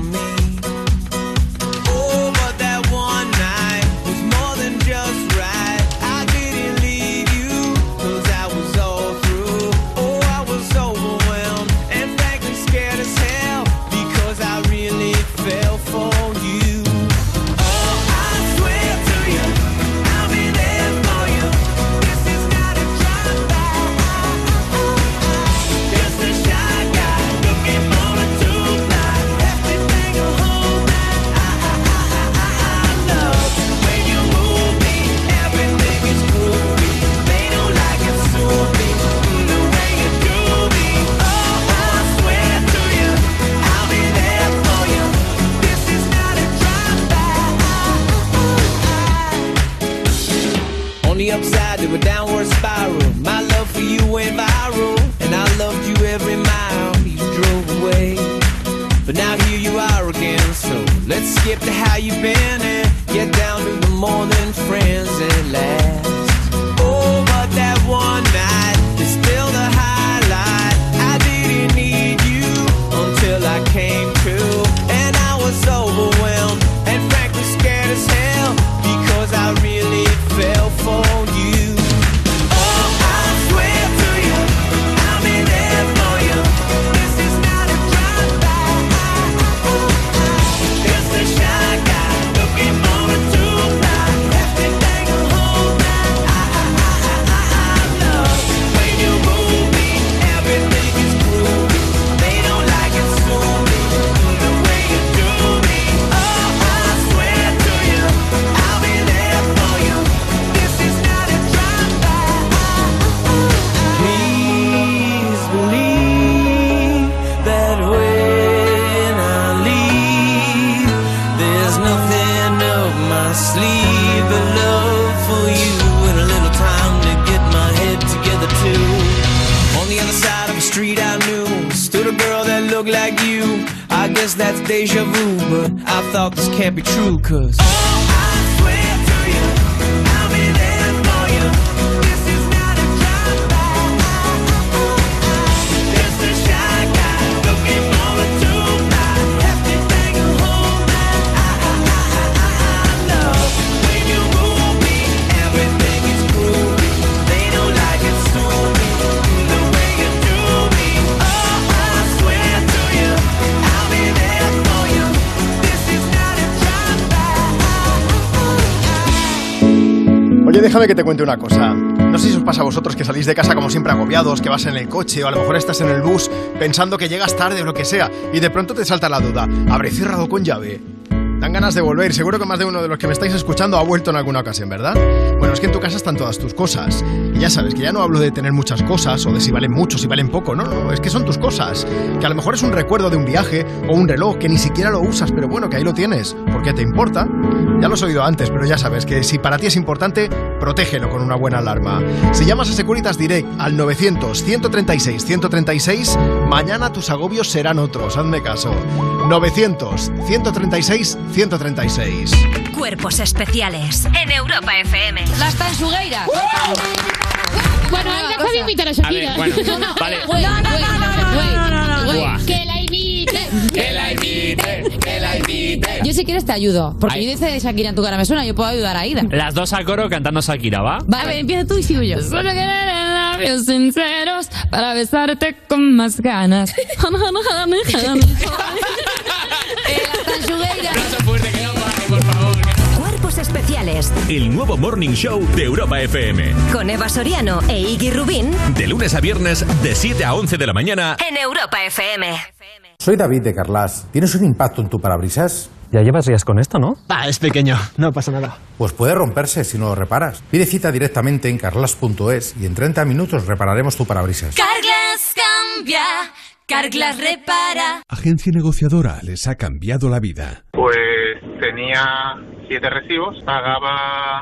Speaker 1: te cuente una cosa. No sé si os pasa a vosotros que salís de casa como siempre agobiados, que vas en el coche o a lo mejor estás en el bus pensando que llegas tarde o lo que sea y de pronto te salta la duda. ¿Habré cerrado con llave? Dan ganas de volver. Seguro que más de uno de los que me estáis escuchando ha vuelto en alguna ocasión, ¿verdad? Bueno, es que en tu casa están todas tus cosas. Y ya sabes que ya no hablo de tener muchas cosas o de si valen mucho, si valen poco. No, no, es que son tus cosas. Que a lo mejor es un recuerdo de un viaje o un reloj que ni siquiera lo usas, pero bueno, que ahí lo tienes. ¿Por qué te importa? Ya lo has oído antes, pero ya sabes que si para ti es importante, protégelo con una buena alarma. Si llamas a Securitas Direct al 900-136-136, mañana tus agobios serán otros. Hazme caso. 900-136-136.
Speaker 3: Cuerpos especiales en Europa FM.
Speaker 50: Las tansugueiras.
Speaker 51: Bueno, deja de invitar a Shakira.
Speaker 50: A ver, bueno,
Speaker 51: no,
Speaker 50: vale.
Speaker 51: güey,
Speaker 50: No, no,
Speaker 51: güey,
Speaker 50: no, no, no,
Speaker 51: güey,
Speaker 50: no, no, no, no.
Speaker 51: güey,
Speaker 50: Buah.
Speaker 51: Que la invite.
Speaker 50: Que la invite, que la invite. Yo si quieres te ayudo, porque
Speaker 52: Ay.
Speaker 50: yo dice Shakira en tu cara me suena, yo puedo ayudar a Ida.
Speaker 52: Las dos a coro cantando Shakira, ¿va?
Speaker 50: Vale, a ver, empieza tú y sigo yo.
Speaker 51: Solo querer labios sinceros para besarte con más ganas.
Speaker 3: Cuerpos especiales
Speaker 7: El nuevo Morning Show de Europa FM.
Speaker 3: con Eva Soriano e Iggy Rubín
Speaker 7: De lunes a viernes, de 7 a 11 de la mañana.
Speaker 3: en Europa FM.
Speaker 44: Soy David de Carlas. ¿Tienes un impacto en tu parabrisas?
Speaker 32: Ya llevas días con esto, ¿no?
Speaker 44: Ah, es pequeño, no pasa nada. Pues puede romperse si no lo reparas. Pide cita directamente en carlas.es y en 30 minutos repararemos tu parabrisas.
Speaker 24: Carglass
Speaker 3: cambia, Carglass repara.
Speaker 53: Agencia negociadora les ha cambiado la vida.
Speaker 54: Pues tenía siete recibos, pagaba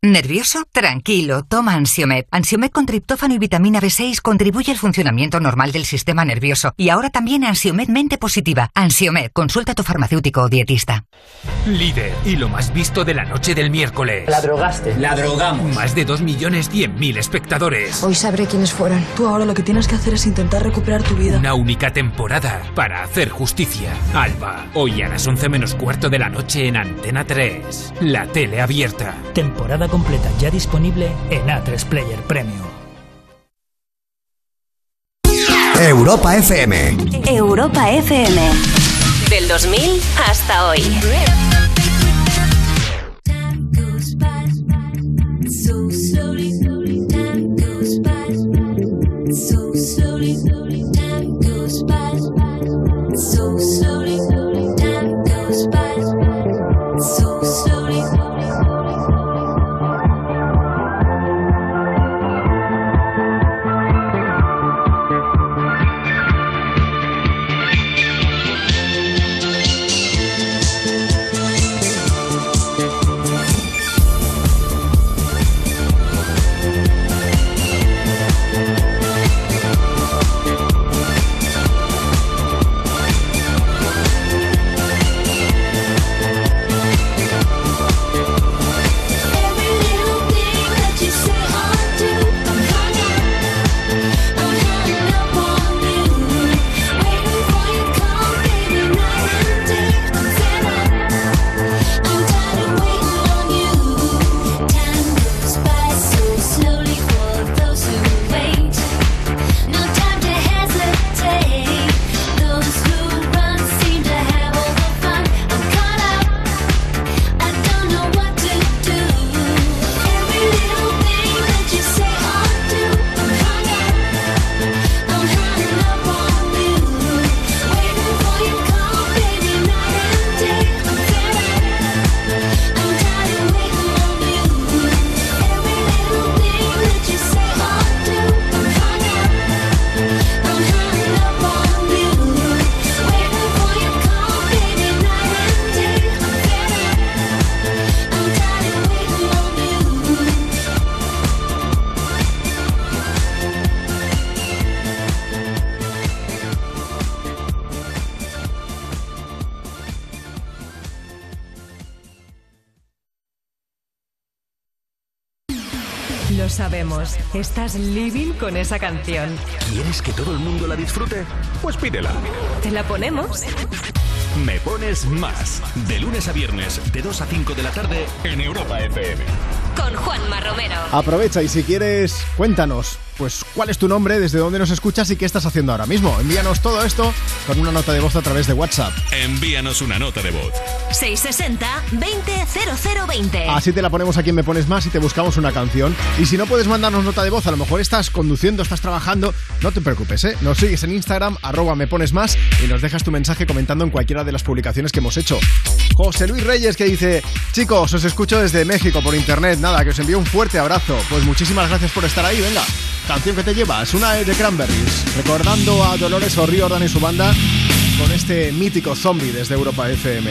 Speaker 31: ¿Nervioso? Tranquilo, toma Ansiomed. Ansiomed con triptófano y vitamina B6 contribuye al funcionamiento normal del sistema nervioso. Y ahora también Ansiomed Mente Positiva. Ansiomed, consulta a tu farmacéutico o dietista.
Speaker 32: Líder y lo más visto de la noche del miércoles.
Speaker 33: La drogaste.
Speaker 32: La drogamos. Más de 2.100.000 espectadores.
Speaker 33: Hoy sabré quiénes fueron. Tú ahora lo que tienes que hacer es intentar recuperar tu vida.
Speaker 32: Una única temporada para hacer justicia. Alba, hoy a las 11 menos cuarto de la noche en Antena 3. La tele abierta.
Speaker 55: Temporada completa ya disponible en A3 Player Premium.
Speaker 45: Europa FM.
Speaker 3: Europa FM. Del 2000 hasta hoy.
Speaker 24: So
Speaker 3: Estás living con esa canción.
Speaker 7: ¿Quieres que todo el mundo la disfrute? Pues pídela.
Speaker 3: ¿Te la ponemos?
Speaker 7: Me pones más. De lunes a viernes, de 2 a 5 de la tarde, en Europa FM.
Speaker 3: Con Juanma Romero.
Speaker 1: Aprovecha y si quieres, cuéntanos, pues cuál es tu nombre, desde dónde nos escuchas y qué estás haciendo ahora mismo. Envíanos todo esto con una nota de voz a través de WhatsApp.
Speaker 7: Envíanos una nota de voz.
Speaker 3: 660-200020.
Speaker 1: Así te la ponemos aquí en Me Pones Más y te buscamos una canción. Y si no puedes mandarnos nota de voz, a lo mejor estás conduciendo, estás trabajando, no te preocupes, ¿eh? Nos sigues en Instagram, arroba Me Pones Más, y nos dejas tu mensaje comentando en cualquiera de las publicaciones que hemos hecho. José Luis Reyes que dice, chicos, os escucho desde México por internet, nada, que os envío un fuerte abrazo. Pues muchísimas gracias por estar ahí, venga. Canción que te llevas, una de Cranberries, recordando a Dolores O'Riordan y su banda con este mítico zombie desde Europa FM.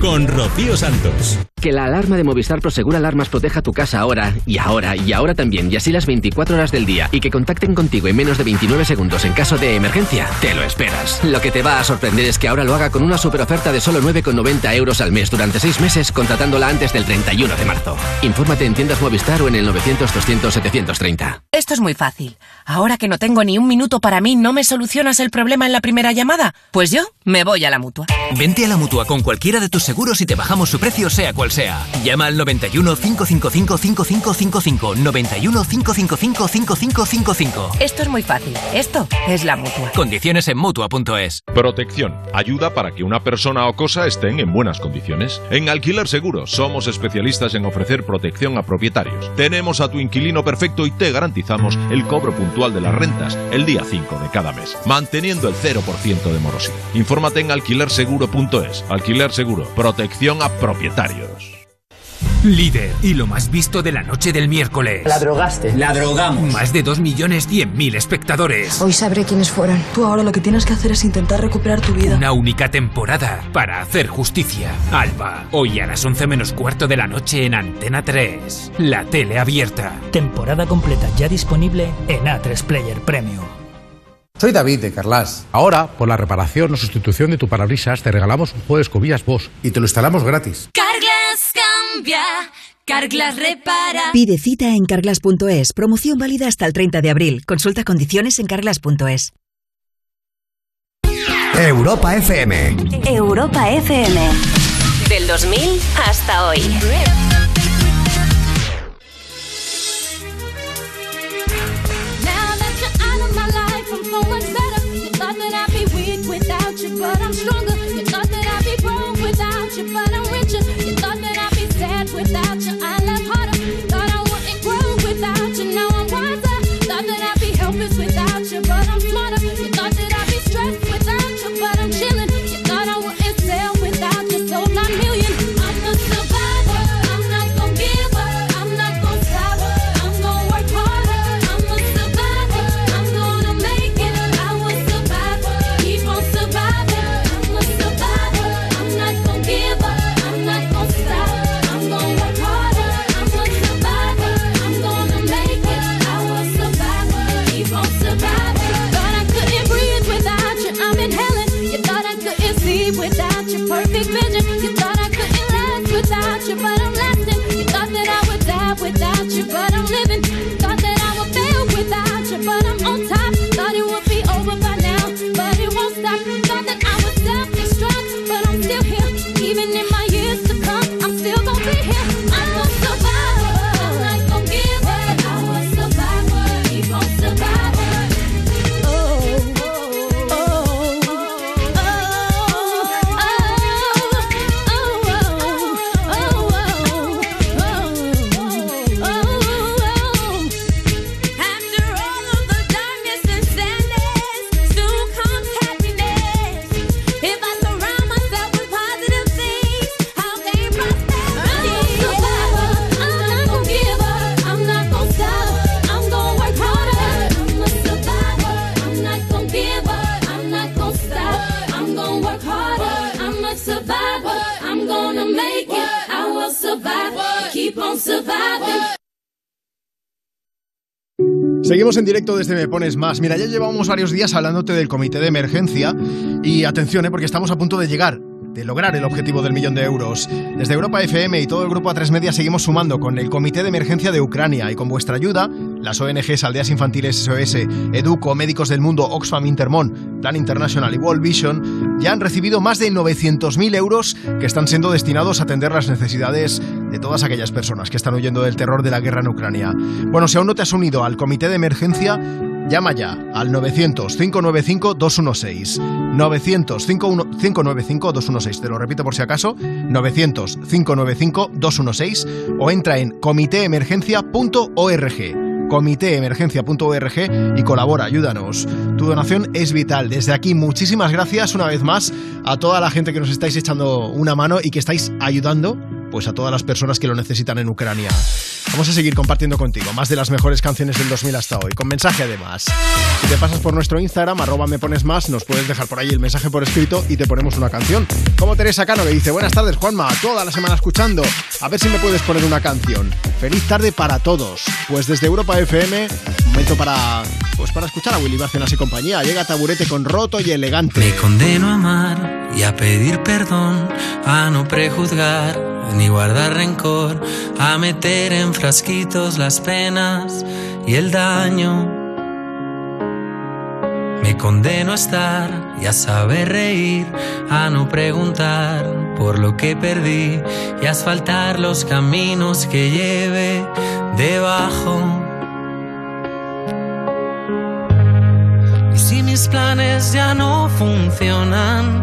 Speaker 7: con Rocío Santos.
Speaker 28: Que la alarma de Movistar Prosegura Alarmas proteja tu casa ahora, y ahora, y ahora también, y así las 24 horas del día, y que contacten contigo en menos de 29 segundos en caso de emergencia, te lo esperas. Lo que te va a sorprender es que ahora lo haga con una super oferta de solo 9,90 euros al mes durante 6 meses, contratándola antes del 31 de marzo. Infórmate en tiendas Movistar o en el 900-200-730.
Speaker 29: Esto es muy fácil. Ahora que no tengo ni un minuto para mí, ¿no me solucionas el problema en la primera llamada? Pues yo me voy a la mutua.
Speaker 56: Vente a la mutua con cualquiera de tus seguros y te bajamos su precio, sea cual sea. Llama al 91 555 5555. 91 555 5555.
Speaker 29: Esto es muy fácil. Esto es la mutua.
Speaker 56: Condiciones en mutua.es.
Speaker 53: Protección. Ayuda para que una persona o cosa estén en buenas condiciones. En Alquiler Seguro somos especialistas en ofrecer protección a propietarios. Tenemos a tu inquilino perfecto y te garantizamos el cobro puntual de las rentas el día 5 de cada mes, manteniendo el 0% de morosidad. Infórmate en alquilerseguro.es. Alquiler Seguro. Protección a propietarios.
Speaker 32: Líder y lo más visto de la noche del miércoles.
Speaker 57: La drogaste.
Speaker 53: La drogamos.
Speaker 32: Más de 2 millones 100 mil espectadores.
Speaker 33: Hoy sabré quiénes fueron. Tú ahora lo que tienes que hacer es intentar recuperar tu vida.
Speaker 32: Una única temporada para hacer justicia. Alba, hoy a las 11 menos cuarto de la noche en Antena 3. La tele abierta.
Speaker 58: Temporada completa ya disponible en A3 Player Premium.
Speaker 44: Soy David de Carlas. Ahora, por la reparación o sustitución de tu parabrisas, te regalamos un juego de escobillas Bosch y te lo instalamos gratis.
Speaker 24: Carglass cambia, Carglass repara.
Speaker 31: Pide cita en carglass.es. Promoción válida hasta el 30 de abril. Consulta condiciones en carglass.es.
Speaker 45: Europa FM.
Speaker 24: Europa FM. Del 2000 hasta hoy.
Speaker 1: Seguimos en directo desde Me Pones Más. Mira, ya llevamos varios días hablándote del comité de emergencia y atención, ¿eh? porque estamos a punto de llegar de lograr el objetivo del millón de euros. Desde Europa FM y todo el grupo A3 Media seguimos sumando con el Comité de Emergencia de Ucrania y con vuestra ayuda, las ONGs Aldeas Infantiles SOS, Educo, Médicos del Mundo, Oxfam Intermon, Plan International y World Vision ya han recibido más de 900.000 euros que están siendo destinados a atender las necesidades de todas aquellas personas que están huyendo del terror de la guerra en Ucrania. Bueno, si aún no te has unido al Comité de Emergencia, Llama ya al 900-595-216. 900-595-216. Te lo repito por si acaso. 900-595-216 o entra en comitéemergencia.org comitéemergencia.org y colabora, ayúdanos. Tu donación es vital. Desde aquí, muchísimas gracias una vez más a toda la gente que nos estáis echando una mano y que estáis ayudando pues a todas las personas que lo necesitan en Ucrania. Vamos a seguir compartiendo contigo más de las mejores canciones del 2000 hasta hoy, con mensaje además. Si te pasas por nuestro Instagram, arroba me pones más, nos puedes dejar por ahí el mensaje por escrito y te ponemos una canción. Como Teresa Cano que dice, buenas tardes Juanma, toda la semana escuchando, a ver si me puedes poner una canción. Feliz tarde para todos. Pues desde Europa FM, momento para, pues para escuchar a Willy Bárcenas y compañía. Llega taburete con roto y elegante.
Speaker 9: Me condeno a amar y a pedir perdón, a no prejuzgar ni guardar rencor, a meter en frasquitos las penas y el daño. Me condeno a estar y a saber reír, a no preguntar por lo que perdí y a asfaltar los caminos que lleve debajo. Y si mis planes ya no funcionan,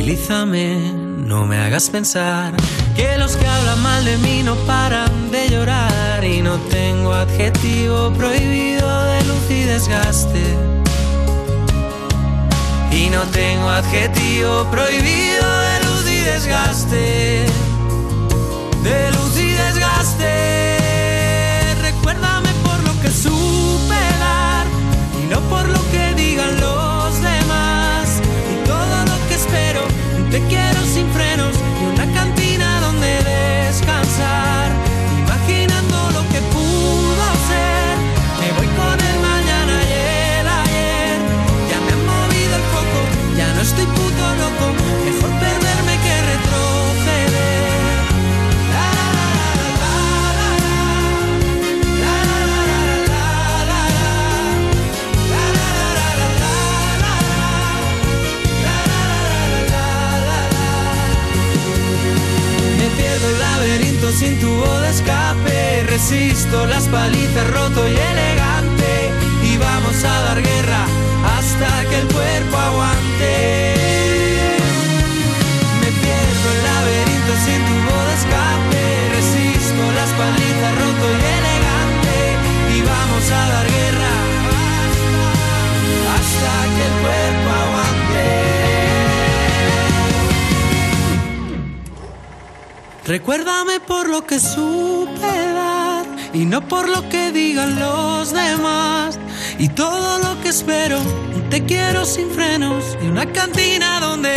Speaker 9: Tranquilízame, no me hagas pensar que los que hablan mal de mí no paran de llorar y no tengo adjetivo prohibido de luz y desgaste. Y no tengo adjetivo prohibido de luz y desgaste. De luz y desgaste. Te quiero sin frenos y una cantina donde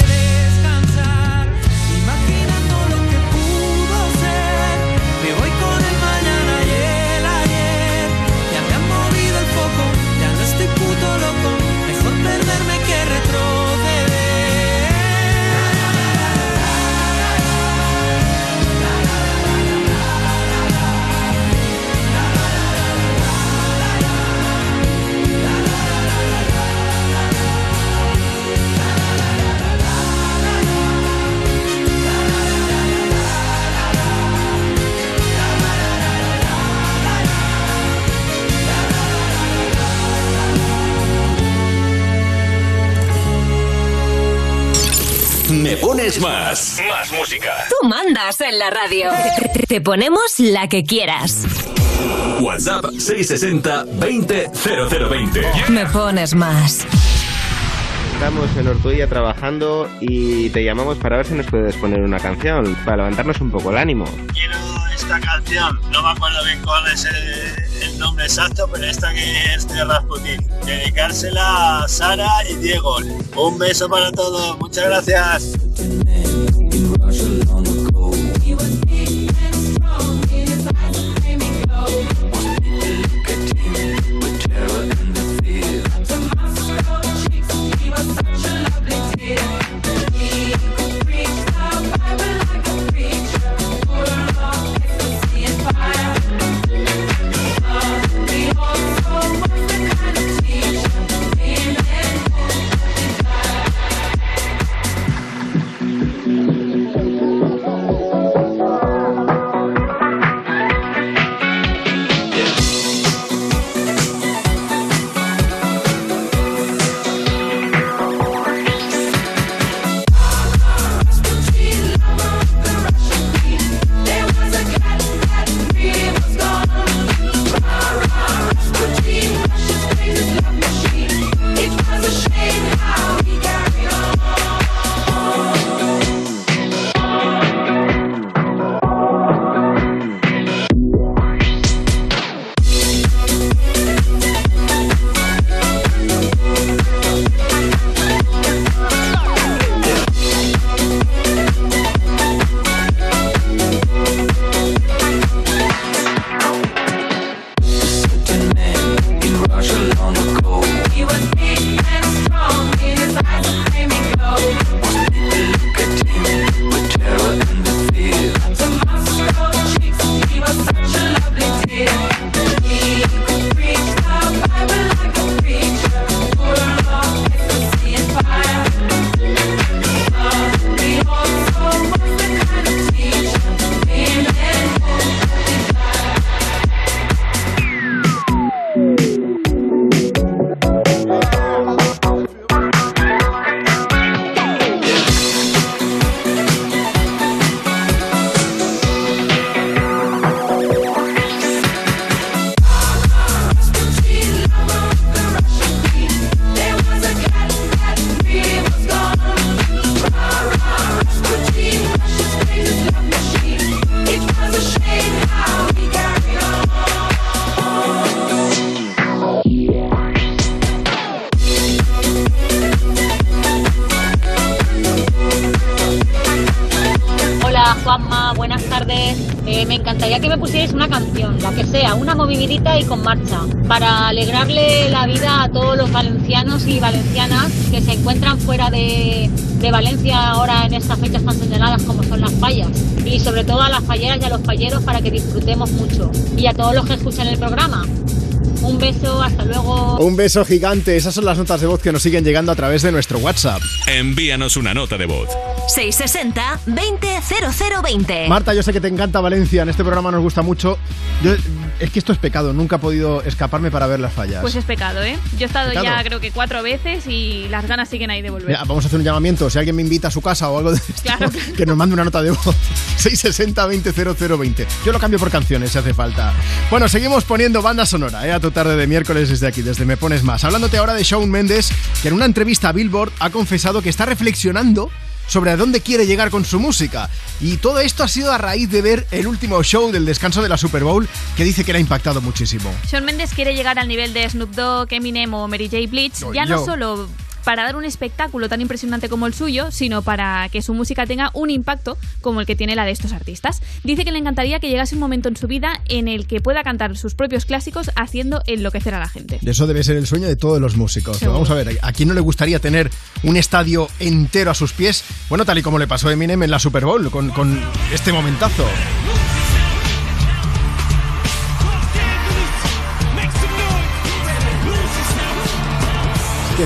Speaker 3: en la radio. Te ponemos la que quieras.
Speaker 7: WhatsApp 660 20 0020.
Speaker 3: Me pones más.
Speaker 59: Estamos en Ortuella trabajando y te llamamos para ver si nos puedes poner una canción, para levantarnos un poco el ánimo.
Speaker 60: Quiero esta canción, no me acuerdo bien cuál es el, el nombre exacto, pero esta que es de Rasputin. Dedicársela a Sara y Diego. Un beso para todos, muchas gracias.
Speaker 61: Para que disfrutemos mucho. Y a todos los que escuchan el programa. Un beso, hasta luego.
Speaker 1: Un beso gigante. Esas son las notas de voz que nos siguen llegando a través de nuestro WhatsApp.
Speaker 7: Envíanos una nota de voz.
Speaker 3: 660 200020.
Speaker 1: Marta, yo sé que te encanta Valencia. En este programa nos gusta mucho. Yo- es que esto es pecado. Nunca he podido escaparme para ver las fallas.
Speaker 36: Pues es pecado, ¿eh? Yo he estado
Speaker 1: ¿Pecado?
Speaker 36: ya creo que cuatro veces y las ganas siguen ahí de volver.
Speaker 1: Mira, vamos a hacer un llamamiento. Si alguien me invita a su casa o algo de esto, que nos mande una nota de voz. 660 200020. Yo lo cambio por canciones si hace falta. Bueno, seguimos poniendo banda sonora ¿eh? a tu tarde de miércoles desde aquí, desde Me Pones Más. Hablándote ahora de Shawn Mendes, que en una entrevista a Billboard ha confesado que está reflexionando sobre a dónde quiere llegar con su música. Y todo esto ha sido a raíz de ver el último show del descanso de la Super Bowl, que dice que le ha impactado muchísimo.
Speaker 36: Shawn Mendes quiere llegar al nivel de Snoop Dogg, Eminem o Mary J. Blige, ya no solo para dar un espectáculo tan impresionante como el suyo, sino para que su música tenga un impacto como el que tiene la de estos artistas. Dice que le encantaría que llegase un momento en su vida en el que pueda cantar sus propios clásicos haciendo enloquecer a la gente.
Speaker 1: Eso debe ser el sueño de todos los músicos.
Speaker 36: Seguro.
Speaker 1: vamos a ver, ¿a quién no le gustaría tener un estadio entero a sus pies? Bueno, tal y como le pasó a Eminem en la Super Bowl, con, con este momentazo.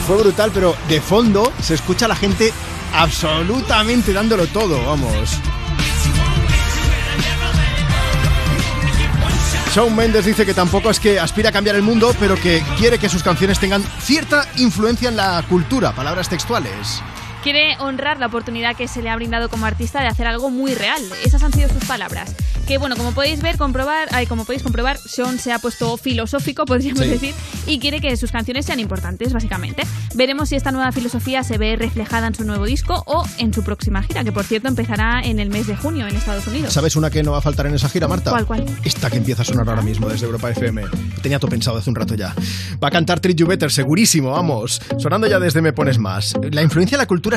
Speaker 1: Fue brutal, pero de fondo se escucha a la gente absolutamente dándolo todo, vamos. Shawn Mendes dice que tampoco es que aspira a cambiar el mundo, pero que quiere que sus canciones tengan cierta influencia en la cultura, palabras textuales.
Speaker 36: Quiere honrar la oportunidad que se le ha brindado como artista de hacer algo muy real. Esas han sido sus palabras. Que bueno, como podéis ver, comprobar, ay, como podéis comprobar, Sean se ha puesto filosófico, podríamos
Speaker 1: Sí.
Speaker 36: decir, y quiere que sus canciones sean importantes, básicamente. Veremos si esta nueva filosofía se ve reflejada en su nuevo disco o en su próxima gira, que por cierto empezará en el mes de junio en Estados Unidos.
Speaker 1: ¿Sabes una que no va a faltar en esa gira, Marta?
Speaker 36: ¿Cuál, cuál?
Speaker 1: Esta que empieza a sonar ahora mismo desde Europa FM. Tenía todo pensado hace un rato ya. Va a cantar Treat You Better, segurísimo, vamos. Sonando ya desde Me Pones Más. ¿La influencia de la cultura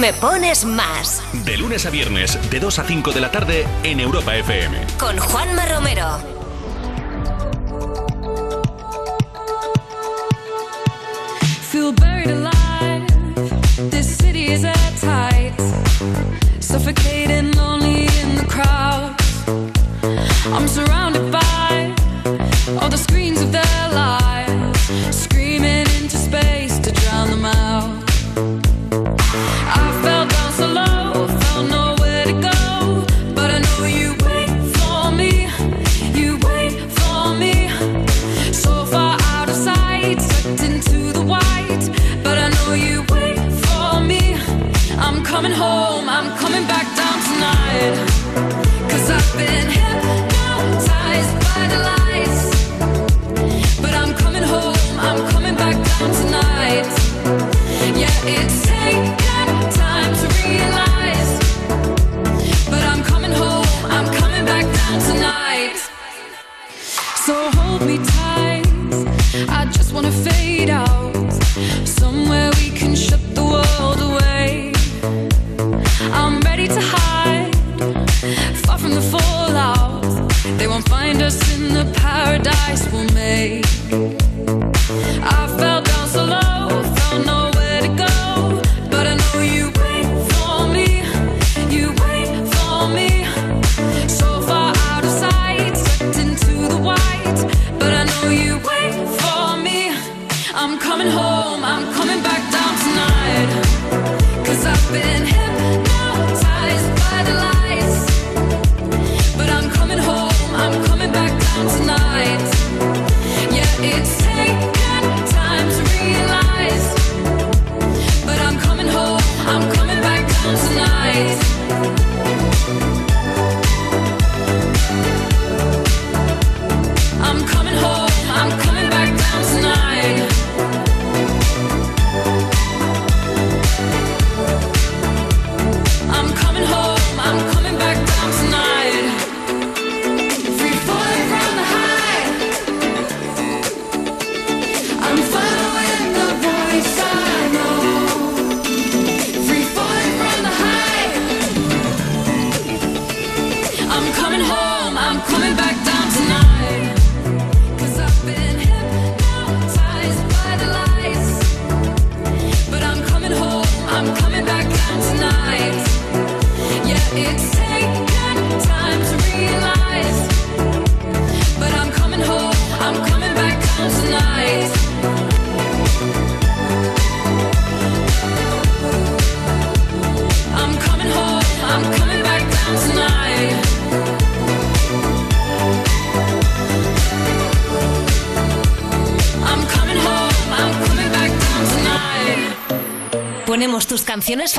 Speaker 3: Me pones más
Speaker 7: De lunes a viernes, de 2 a 5 de la tarde en Europa FM.
Speaker 3: con Juanma Romero.
Speaker 62: Feel buried alive. This city is at tight. Suffocating, lonely in the crowd. I'm surrounded by all the screens of their lives, screaming into space to drown them out.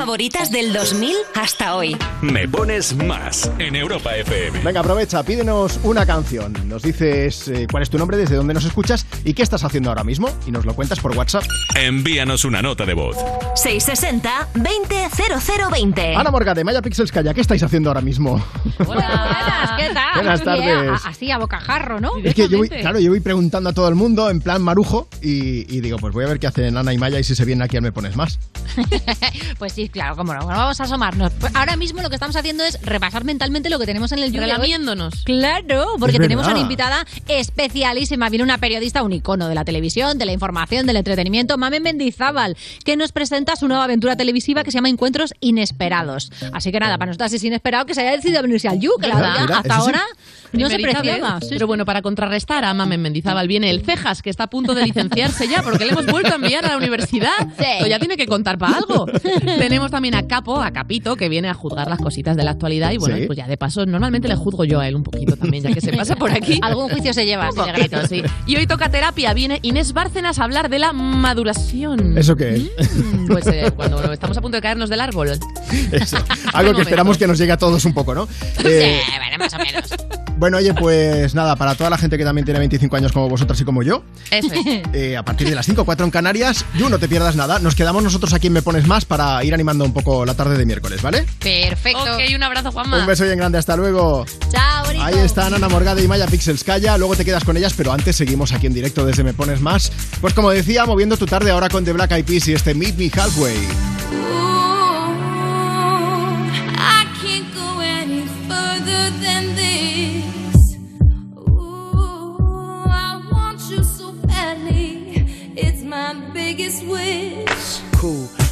Speaker 3: Favoritas del 2000 hasta hoy.
Speaker 7: Me pones más en Europa FM.
Speaker 1: Venga, aprovecha, pídenos una canción. Nos dices eh, cuál es tu nombre, desde dónde nos escuchas y qué estás haciendo ahora mismo. Y nos lo cuentas por WhatsApp.
Speaker 7: Envíanos una nota de voz.
Speaker 3: 660-200020.
Speaker 1: Ana Morgade, Maya Pixels Calla, ¿qué estáis haciendo ahora mismo?
Speaker 19: Buenas, ¿qué tal?
Speaker 1: Buenas tardes.
Speaker 19: a- Así, a bocajarro, ¿no?
Speaker 1: Es que yo voy, claro, yo voy preguntando a todo el mundo en plan marujo y, y digo, pues voy a ver qué hacen Ana y Maya y si se vienen aquí al Me Pones Más.
Speaker 19: pues sí, claro, cómo no. Bueno, vamos a asomarnos. Pues ahora mismo lo que estamos haciendo es repasar mentalmente lo que tenemos en el hoy.
Speaker 63: Relamiéndonos.
Speaker 19: Claro, porque tenemos a una invitada especialísima. Viene una periodista, un icono de la televisión, de la información, del entretenimiento, Mamen Mendizábal, que nos presenta su nueva aventura televisiva que se llama Encuentros Inesperados. Así que nada, para nosotros es inesperado que se haya decidido venirse al You, que la
Speaker 63: ¿Verdad?
Speaker 19: hasta ahora no se preciaba.
Speaker 63: Pero bueno, para contrarrestar a Mamen Mendizábal viene el Cejas, que está a punto de licenciarse ya, porque le hemos vuelto a enviar a la universidad. Esto ya tiene que contar para algo. Tenemos también a Capo, a Capito, que viene a juzgar las cositas de la actualidad. Y bueno,
Speaker 19: Sí.
Speaker 63: pues ya de paso, normalmente le juzgo yo a él un poquito también, ya que se pasa por aquí.
Speaker 19: Algún juicio se lleva,
Speaker 63: Un
Speaker 19: sí,
Speaker 63: poquito, sí. Y hoy toca terapia. Viene Inés Bárcenas a hablar de la maduración.
Speaker 1: ¿Eso qué es?
Speaker 63: Mm, Pues eh, cuando estamos a punto de caernos del árbol.
Speaker 1: Eso. Algo que esperamos que nos llegue a todos un poco, ¿no? Eh,
Speaker 19: bueno, más o menos.
Speaker 1: bueno, oye, pues nada, para toda la gente que también tiene 25 años como vosotras y como yo,
Speaker 63: Eso es.
Speaker 1: eh, a partir de las 5 4 en Canarias, yo no te pierdas nada. Nos quedamos nosotros aquí en Me Pones Más para ir animando un poco la tarde de miércoles, ¿vale?
Speaker 19: Perfecto.
Speaker 63: Ok, un abrazo, Juanma.
Speaker 1: Un beso bien grande, hasta luego.
Speaker 19: Chao, bonito.
Speaker 1: Ahí están Ana Morgade y Maya Pixels Calla. Luego te quedas con ellas, pero antes seguimos aquí en directo desde Me Pones Más. Pues como decía, moviendo tu tarde ahora con The Black Eyed Peas y este Meet Me Halfway.
Speaker 64: I can't go any further than this. Ooh, I want you so badly. It's my biggest wish.
Speaker 35: cool.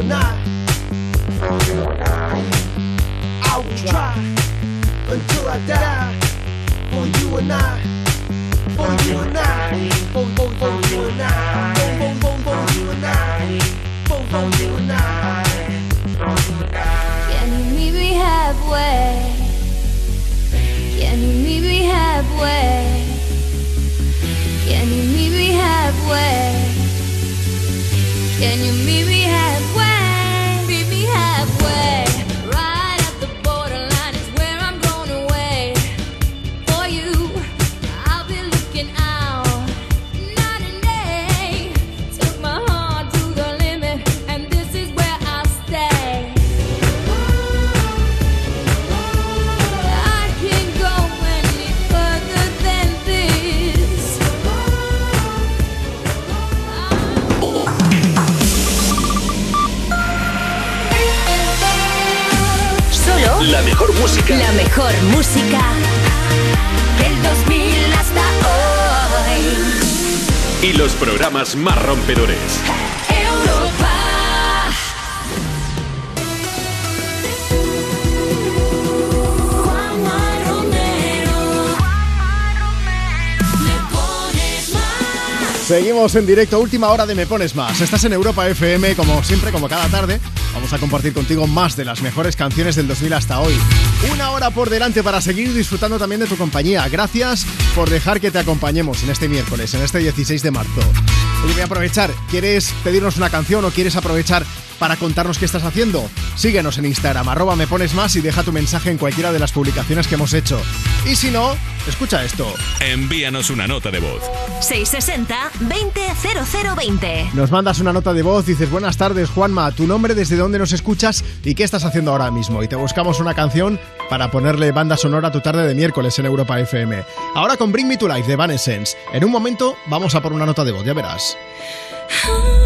Speaker 2: And I. I
Speaker 65: will try until I die for you and I. For you and I. For, for, for you and I. For, for, for, for you and I. For, for you and I.
Speaker 2: Can you meet me halfway? Can you meet me halfway? Can you meet me halfway? Can you meet me halfway?
Speaker 7: Música.
Speaker 3: la mejor música del 2000 hasta hoy.
Speaker 7: Y los programas más rompedores.
Speaker 1: Seguimos en directo, última hora de Me Pones Más. Estás en Europa FM, como siempre, como cada tarde. Vamos a compartir contigo más de las mejores canciones del 2000 hasta hoy. Una hora por delante para seguir disfrutando también de tu compañía. Gracias por dejar que te acompañemos en este miércoles, en este 16 de marzo. Oye, voy a aprovechar. ¿Quieres pedirnos una canción o quieres aprovechar para contarnos qué estás haciendo? Síguenos en Instagram, arroba me pones más y deja tu mensaje en cualquiera de las publicaciones que hemos hecho. Y si no, escucha esto.
Speaker 7: Envíanos una nota de voz.
Speaker 3: 660 200020.
Speaker 1: Nos mandas una nota de voz, dices buenas tardes Juanma, tu nombre, desde dónde nos escuchas y qué estás haciendo ahora mismo. Y te buscamos una canción para ponerle banda sonora a tu tarde de miércoles en Europa FM. Ahora con Bring Me to Life de Evanescence. En un momento vamos a por una nota de voz, ya verás.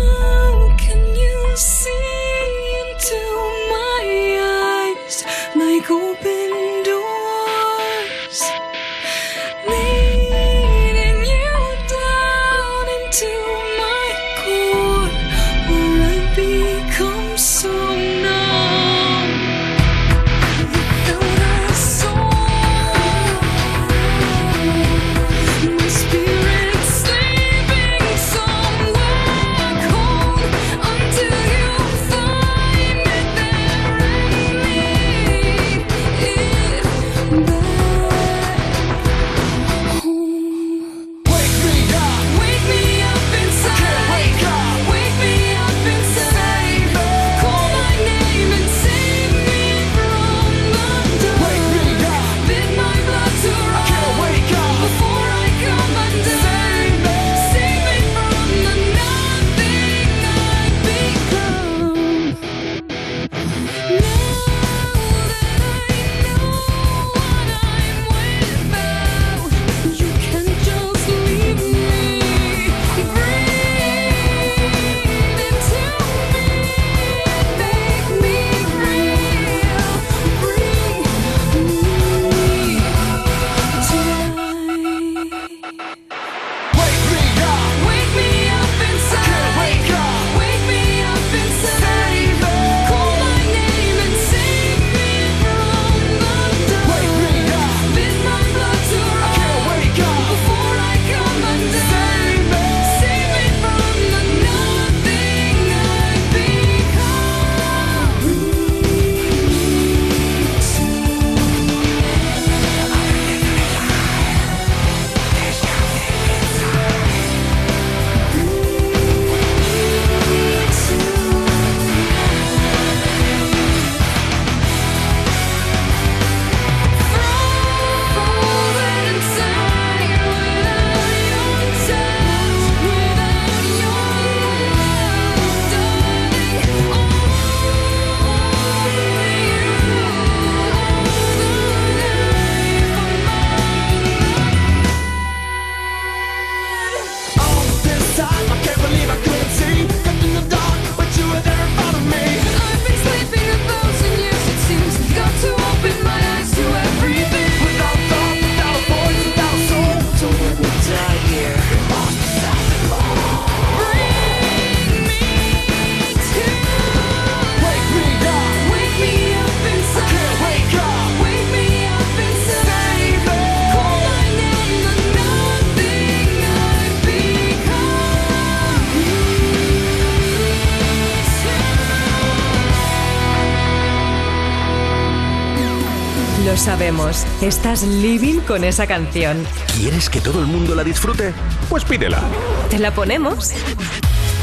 Speaker 3: Estás living con esa canción.
Speaker 6: ¿Quieres que todo el mundo la disfrute? Pues pídela.
Speaker 3: ¿Te la ponemos?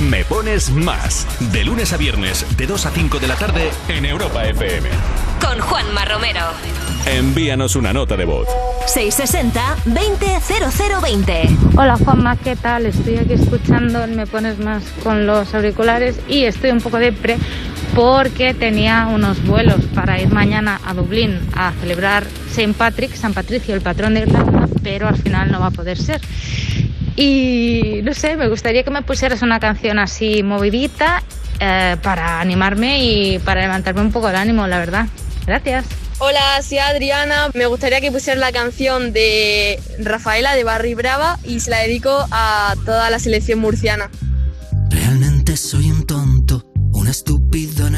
Speaker 6: Me pones más. De lunes a viernes, de 2 a 5 de la tarde, en Europa FM.
Speaker 3: Con Juanma Romero.
Speaker 6: Envíanos una nota de voz.
Speaker 3: 660-200020.
Speaker 66: Hola Juanma, ¿qué tal? Estoy aquí escuchando el Me Pones Más con los auriculares y estoy un poco depre porque tenía unos vuelos para ir mañana a Dublín a celebrar St. Patrick, San Patricio, el patrón de Irlanda, pero al final no va a poder ser. Y no sé, me gustaría que me pusieras una canción así movidita eh, para animarme y para levantarme un poco el ánimo, la verdad. Gracias.
Speaker 9: Hola, soy Adriana. Me gustaría que pusieras la canción de Rafaela de Barry Brava y se la dedico a toda la selección murciana.
Speaker 35: Realmente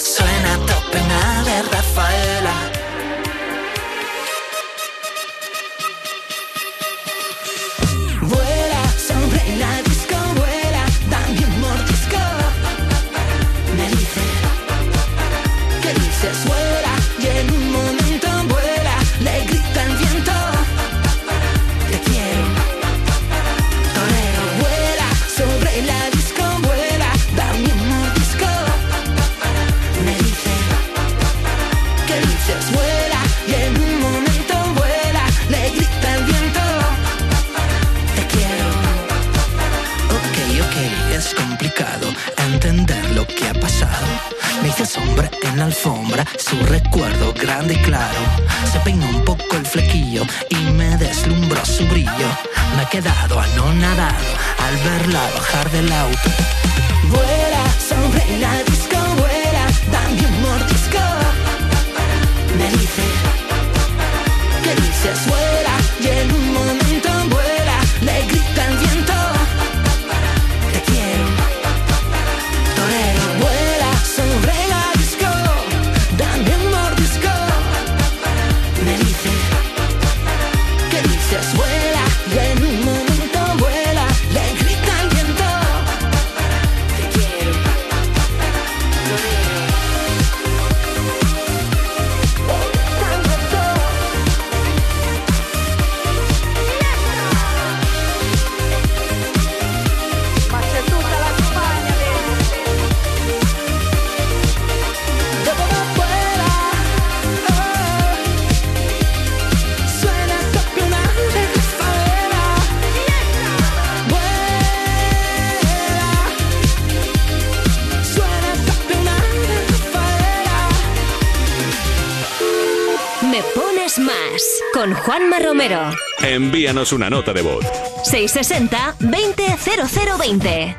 Speaker 35: suena a tope una de Rafaela. Sombra en la alfombra, su recuerdo grande y claro. Se peinó un poco el flequillo y me deslumbró su brillo. Me he quedado anonadado al verla bajar del auto. Vuela sobre la disco, vuela, dame mordisco. Me dice, ¿qué dices? Vuela,
Speaker 3: Juanma Romero.
Speaker 6: Envíanos una nota de voz.
Speaker 3: 660 200020.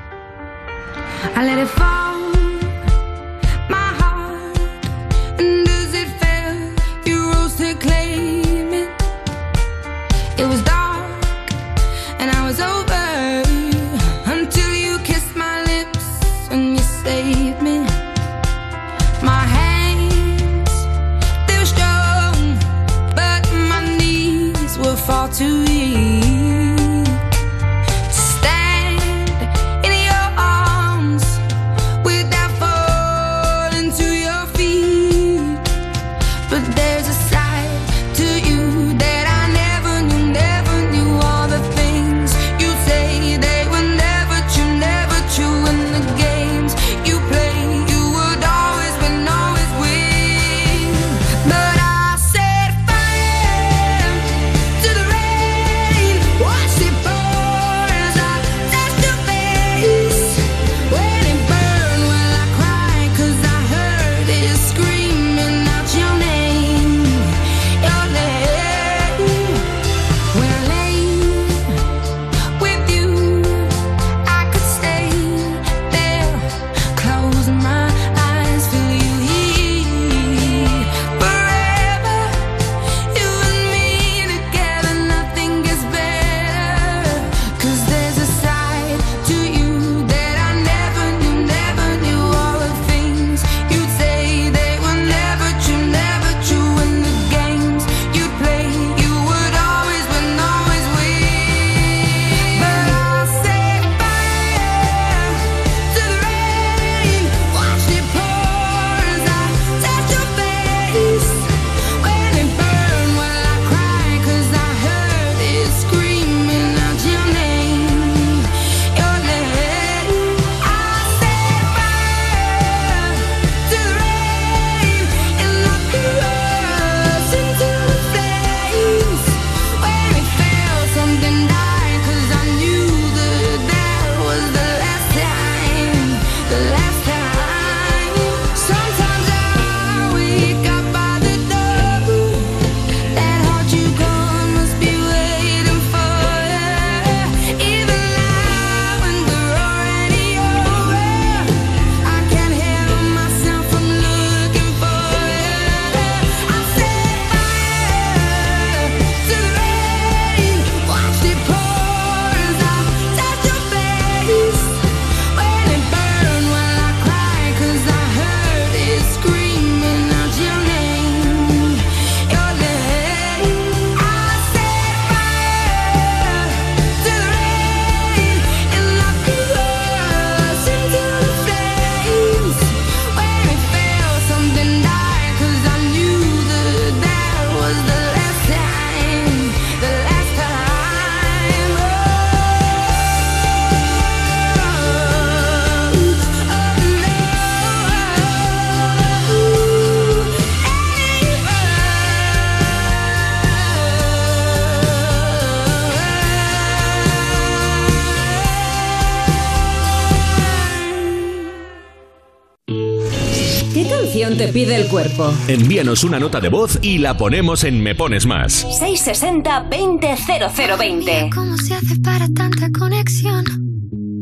Speaker 7: Envíanos una nota de voz y la ponemos en Me Pones Más.
Speaker 3: 660-200020.
Speaker 24: ¿Cómo se hace para tanta conexión?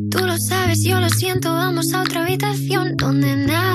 Speaker 24: Tú lo sabes, yo lo siento, vamos a otra habitación donde nadie,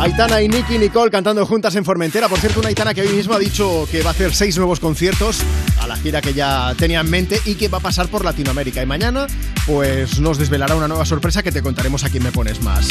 Speaker 1: Aitana y Nicky Nicole cantando juntas en Formentera. Por cierto, una Aitana que hoy mismo ha dicho que va a hacer seis nuevos conciertos a la gira que ya tenía en mente y que va a pasar por Latinoamérica. Y mañana, pues nos desvelará una nueva sorpresa que te contaremos aquí en Me Pones Más.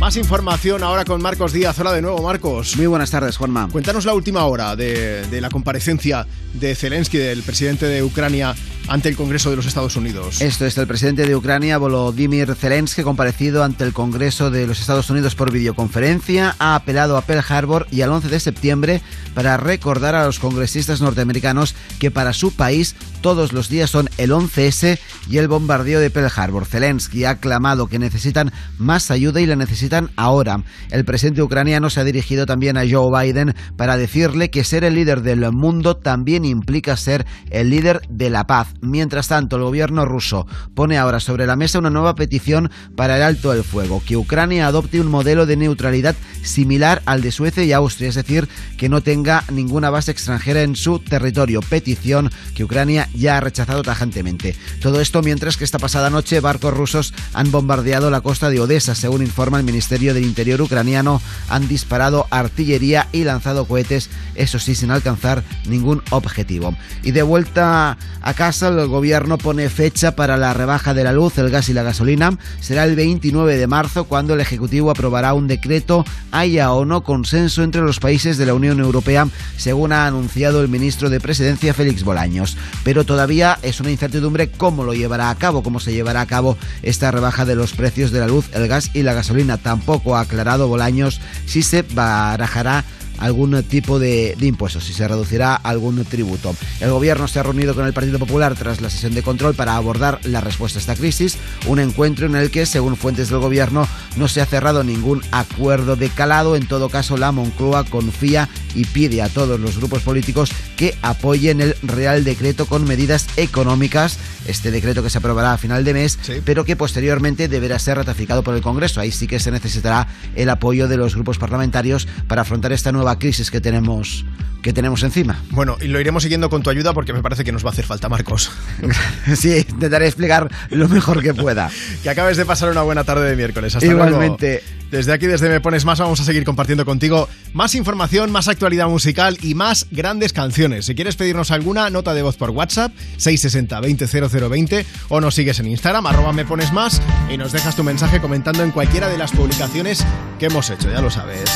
Speaker 1: Más información ahora con Marcos Díaz. Hola de nuevo, Marcos.
Speaker 45: Muy buenas tardes, Juanma.
Speaker 1: Cuéntanos la última hora de, de la comparecencia de Zelensky, del presidente de Ucrania, ante el Congreso de los Estados Unidos.
Speaker 45: Esto es el presidente de Ucrania, Volodymyr Zelensky, comparecido ante el Congreso de los Estados Unidos por videoconferencia, ha apelado a Pearl Harbor y al 11 de septiembre para recordar a los congresistas norteamericanos que para su país todos los días son el 11S y el bombardeo de Pearl Harbor. Zelensky ha clamado que necesitan más ayuda y la necesitan ahora. El presidente ucraniano se ha dirigido también a Joe Biden para decirle que ser el líder del mundo también implica ser el líder de la paz. Mientras tanto, el gobierno ruso pone ahora sobre la mesa una nueva petición para el alto el fuego, que Ucrania adopte un modelo de neutralidad similar al de Suecia y Austria, es decir, que no tenga ninguna base extranjera en su territorio, petición que Ucrania ya ha rechazado tajantemente. Todo esto mientras que esta pasada noche barcos rusos han bombardeado la costa de Odessa, según informa el Ministerio del Interior ucraniano, han disparado artillería y lanzado cohetes, eso sí, sin alcanzar ningún objetivo. Y de vuelta a casa, el gobierno pone fecha para la rebaja de la luz, el gas y la gasolina. Será el 29 de marzo cuando el Ejecutivo aprobará un decreto, haya o no consenso entre los países de la Unión Europea, según ha anunciado el ministro de Presidencia Félix Bolaños. Pero todavía es una incertidumbre cómo lo llevará a cabo, cómo se llevará a cabo esta rebaja de los precios de la luz, el gas y la gasolina. Tampoco ha aclarado Bolaños si se barajará algún tipo de, de impuestos, si se reducirá algún tributo. El gobierno se ha reunido con el Partido Popular tras la sesión de control para abordar la respuesta a esta crisis, un encuentro en el que, según fuentes del gobierno, no se ha cerrado ningún acuerdo de calado. En todo caso, la Moncloa confía y pide a todos los grupos políticos que apoyen el Real Decreto con medidas económicas, este decreto que se aprobará a final de mes, pero que posteriormente deberá ser ratificado por el Congreso. Ahí sí que se necesitará el apoyo de los grupos parlamentarios para afrontar esta nueva crisis que tenemos que tenemos encima.
Speaker 1: Bueno, y lo iremos siguiendo con tu ayuda porque me parece que nos va a hacer falta, Marcos.
Speaker 45: sí, intentaré explicar lo mejor que pueda.
Speaker 1: que acabes de pasar una buena tarde de miércoles. Hasta
Speaker 45: Igualmente.
Speaker 1: luego. Desde aquí, desde Me Pones Más, vamos a seguir compartiendo contigo más información, más actualidad musical y más grandes canciones. Si quieres pedirnos alguna, nota de voz por WhatsApp, 660-200020, o nos sigues en Instagram, arroba Me Pones Más, y nos dejas tu mensaje comentando en cualquiera de las publicaciones que hemos hecho, ya lo sabes.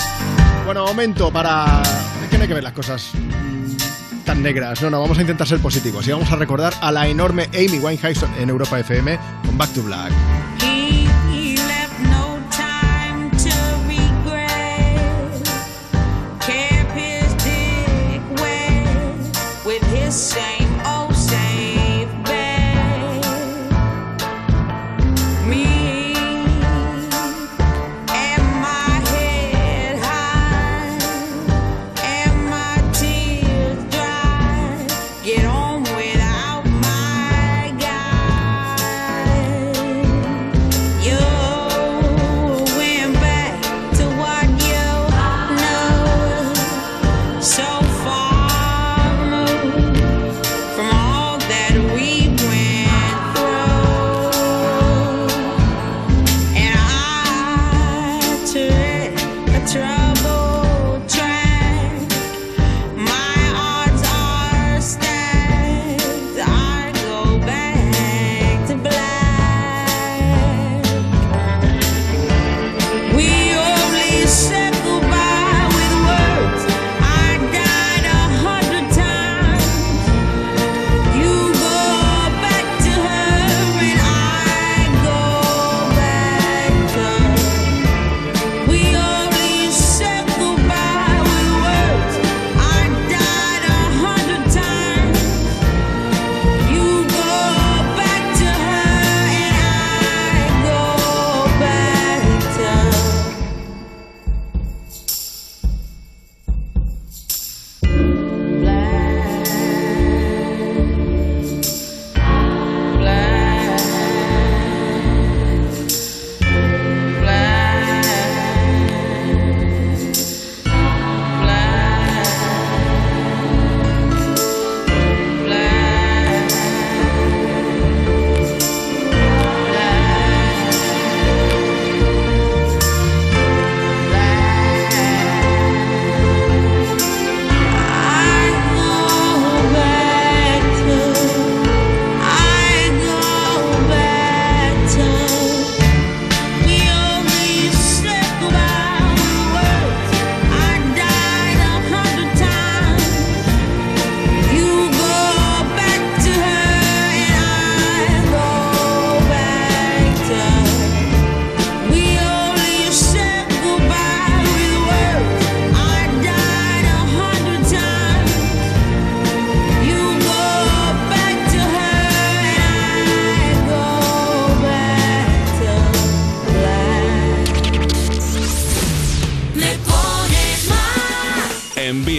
Speaker 1: Bueno, momento para... Es que no hay que ver las cosas mm, tan negras. No, no, vamos a intentar ser positivos y vamos a recordar a la enorme Amy Winehouse en Europa FM con Back to Black.
Speaker 6: He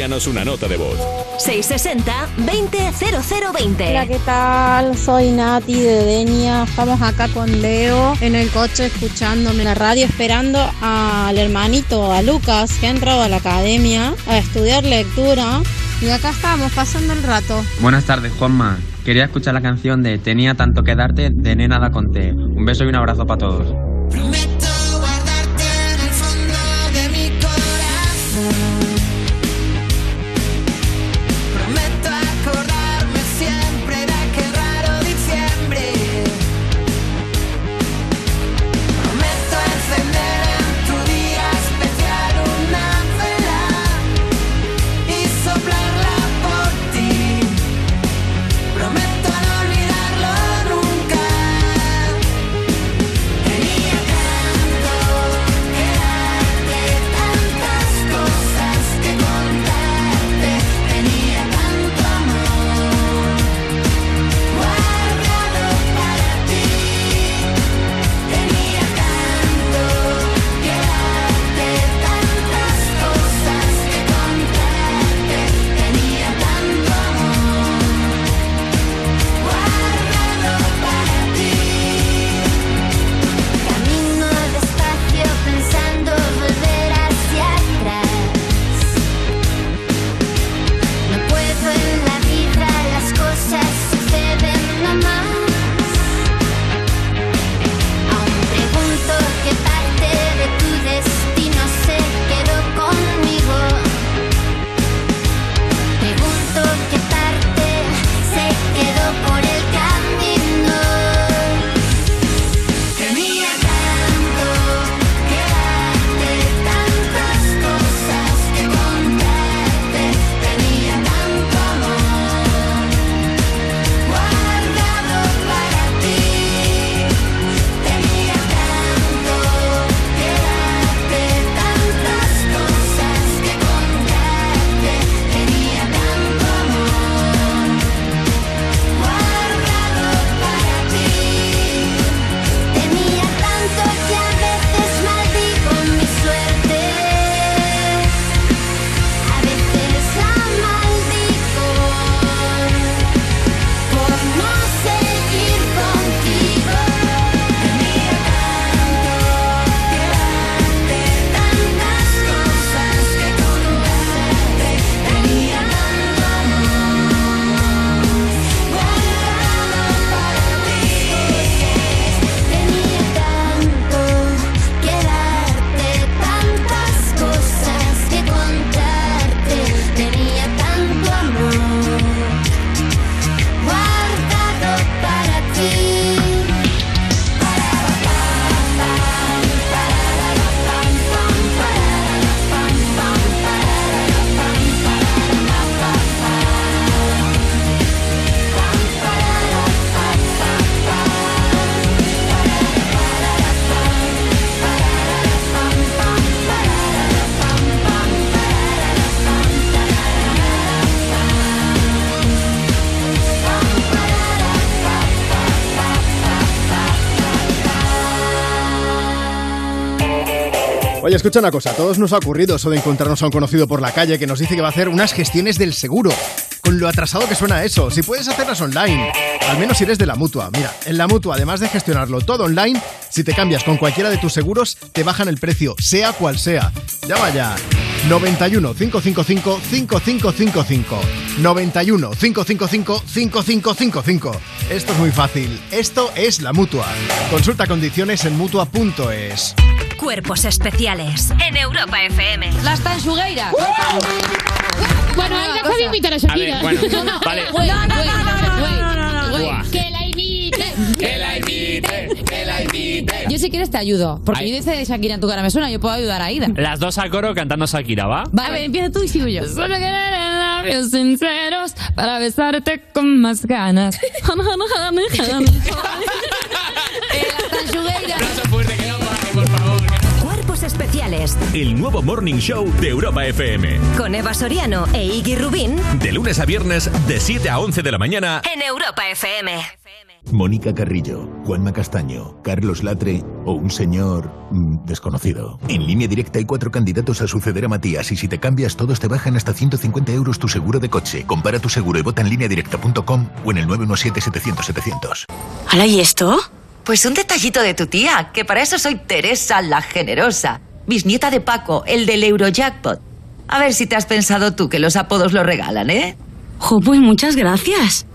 Speaker 7: Envíanos una nota de voz.
Speaker 3: 660-200020.
Speaker 67: Hola, ¿qué tal? Soy Nati de Denia. Estamos acá con Leo en el coche escuchándome en la radio, esperando al hermanito, a Lucas, que ha entrado a la academia a estudiar lectura. Y acá estamos, pasando el rato.
Speaker 68: Buenas tardes, Juanma. Quería escuchar la canción de Tenía tanto que darte de Nena da Conté. Un beso y un abrazo para todos.
Speaker 1: Escucha una cosa, todos nos ha ocurrido eso de encontrarnos a un conocido por la calle que nos dice que va a hacer unas gestiones del seguro. Con lo atrasado que suena eso, si puedes hacerlas online, al menos si eres de la mutua. Mira, en la mutua, además de gestionarlo todo online, si te cambias con cualquiera de tus seguros, te bajan el precio, sea cual sea. Llama ya. 91 555 5555 91 555 5555 Esto es muy fácil. Esto es la mutua. Consulta condiciones en mutua.es.
Speaker 3: Cuerpos especiales en Europa FM.
Speaker 69: Las tanchugueiras. Bueno, ahí deja de invitar a
Speaker 70: A
Speaker 69: Shakira.
Speaker 70: ver, bueno, vale.
Speaker 69: Güey, güey, güey,
Speaker 70: Buah.
Speaker 69: Que la imite.
Speaker 70: Que la imite, que la imite.
Speaker 69: Yo si quieres te ayudo. Porque yo dice Shakira en tu cara me suena, yo puedo ayudar a Ida.
Speaker 70: Las dos a coro cantando Shakira, ¿va?
Speaker 69: Vale, a ver, empieza tú y sigo yo.
Speaker 62: Solo querer labios sinceros para besarte con más ganas.
Speaker 7: El nuevo Morning Show de Europa FM.
Speaker 3: con Eva Soriano e Iggy Rubín
Speaker 7: De lunes a viernes, de 7 a 11 de la mañana.
Speaker 3: en Europa FM.
Speaker 18: Mónica Carrillo, Juanma Castaño, Carlos Latre o un señor mm, desconocido. En línea directa hay cuatro candidatos a suceder a Matías y si te cambias todos te bajan hasta 150 euros tu seguro de coche. Compara tu seguro y vota en línea directa.com o en el 917-700-700.
Speaker 29: ¿Hala y esto? Pues un detallito de tu tía, que para eso soy Teresa la Generosa, bisnieta de Paco, el del Eurojackpot. A ver si te has pensado tú que los apodos lo regalan, ¿eh?
Speaker 71: Jo, pues muchas gracias.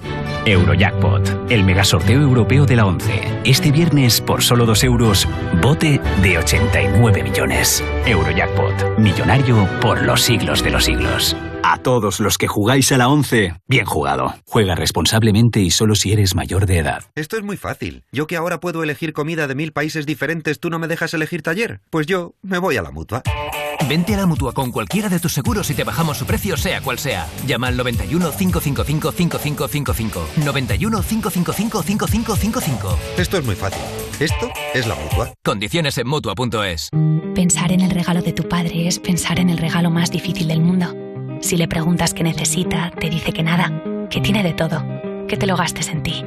Speaker 72: Eurojackpot, el megasorteo europeo de la 11. Este viernes, por solo 2 euros, bote de 89 millones. Eurojackpot, millonario por los siglos de los siglos. A todos los que jugáis a la 11, bien jugado. Juega responsablemente y solo si eres mayor de edad.
Speaker 73: Esto es muy fácil. Yo que ahora puedo elegir comida de mil países diferentes, ¿tú no me dejas elegir taller? Pues yo me voy a la mutua.
Speaker 74: Vente a la mutua con cualquiera de tus seguros y te bajamos su precio, sea cual sea. Llama al 91 555 5555. 91 555 5555.
Speaker 73: Esto es muy fácil. Esto es la mutua.
Speaker 74: Condiciones en mutua.es.
Speaker 75: Pensar en el regalo de tu padre es pensar en el regalo más difícil del mundo. Si le preguntas qué necesita, te dice que nada, que tiene de todo, que te lo gastes en ti.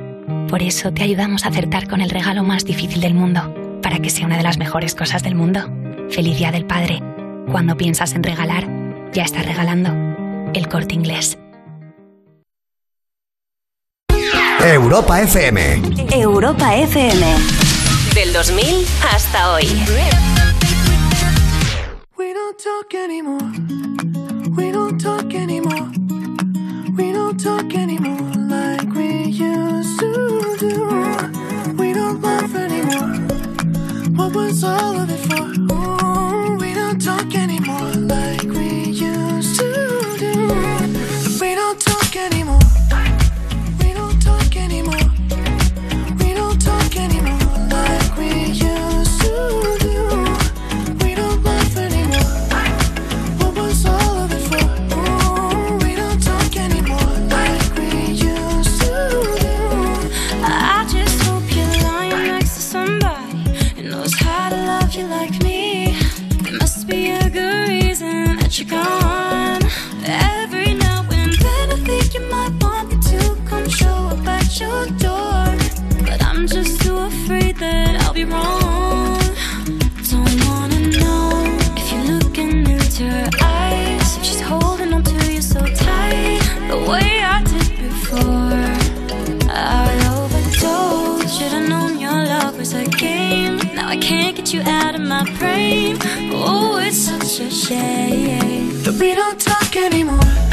Speaker 75: Por eso te ayudamos a acertar con el regalo más difícil del mundo, para que sea una de las mejores cosas del mundo. Feliz Día del Padre. Cuando piensas en regalar, ya estás regalando. El corte inglés.
Speaker 76: Europa FM.
Speaker 3: Europa FM. Del 2000 hasta hoy.
Speaker 13: We don't talk anymore. Talk anymore like we used to do. We don't laugh anymore. What was all of it for? Ooh, we don't talk anymore
Speaker 24: you might want me to come show up at your door. But I'm just too afraid that I'll be wrong. So I wanna know if you're looking into her eyes. She's holding on to you so tight. The way I did before, I overdosed. Should've known your love was a game. Now I can't get you out of my brain. Oh, it's such a shame
Speaker 13: that we don't talk anymore.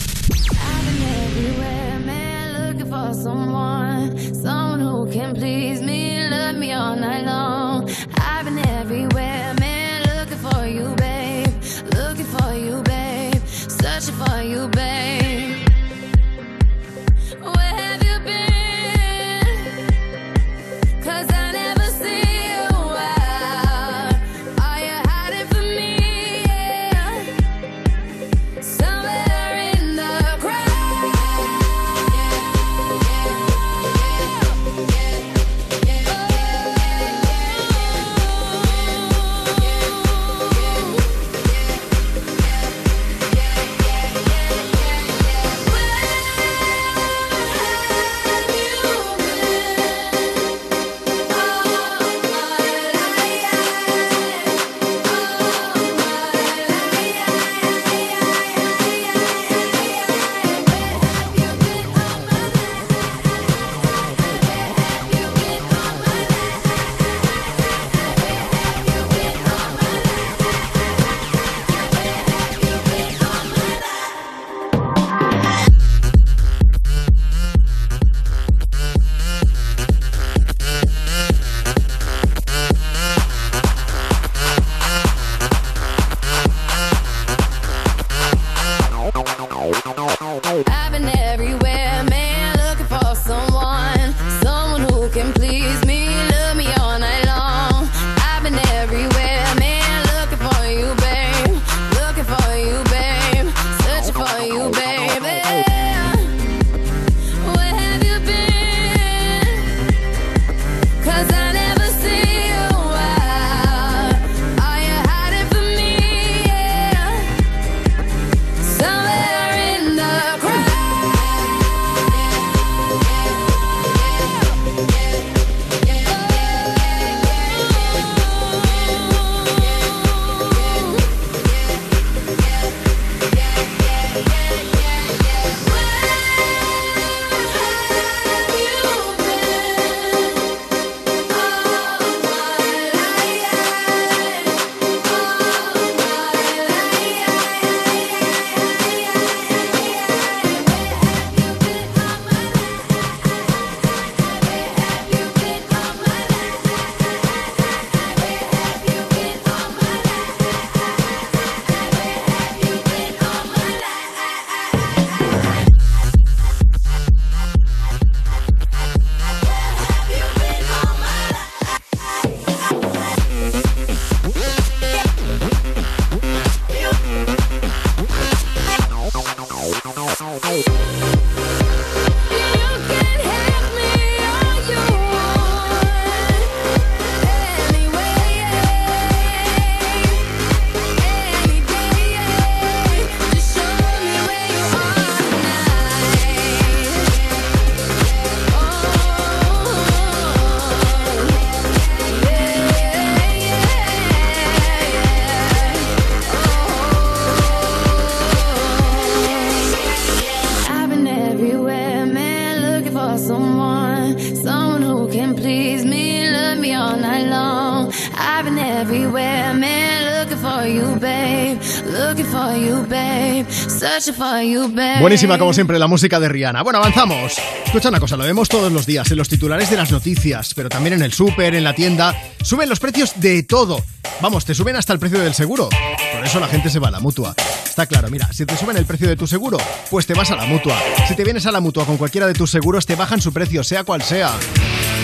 Speaker 1: Buenísima, como siempre, la música de Rihanna. Bueno, avanzamos. Escucha una cosa, lo vemos todos los días en los titulares de las noticias, pero también en el súper, en la tienda. Suben los precios de todo. Vamos, te suben hasta el precio del seguro. Por eso la gente se va a la mutua. Está claro, mira, si te suben el precio de tu seguro, pues te vas a la mutua. Si te vienes a la mutua con cualquiera de tus seguros, te bajan su precio, sea cual sea.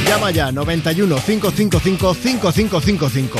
Speaker 1: Llama ya 91 555 5555.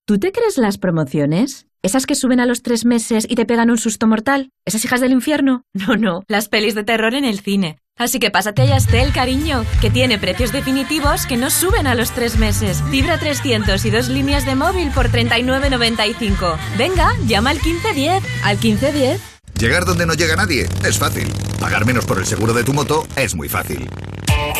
Speaker 29: ¿tú te crees las promociones? ¿Esas que suben a los tres meses y te pegan un susto mortal? ¿Esas hijas del infierno? No, no, las pelis de terror en el cine. Así que pásate a Yastel, cariño, que tiene precios definitivos que no suben a los tres meses. Fibra 300 y dos líneas de móvil por 39.95. Venga, llama al 1510. Al 1510.
Speaker 18: Llegar donde no llega nadie es fácil. Pagar menos por el seguro de tu moto es muy fácil.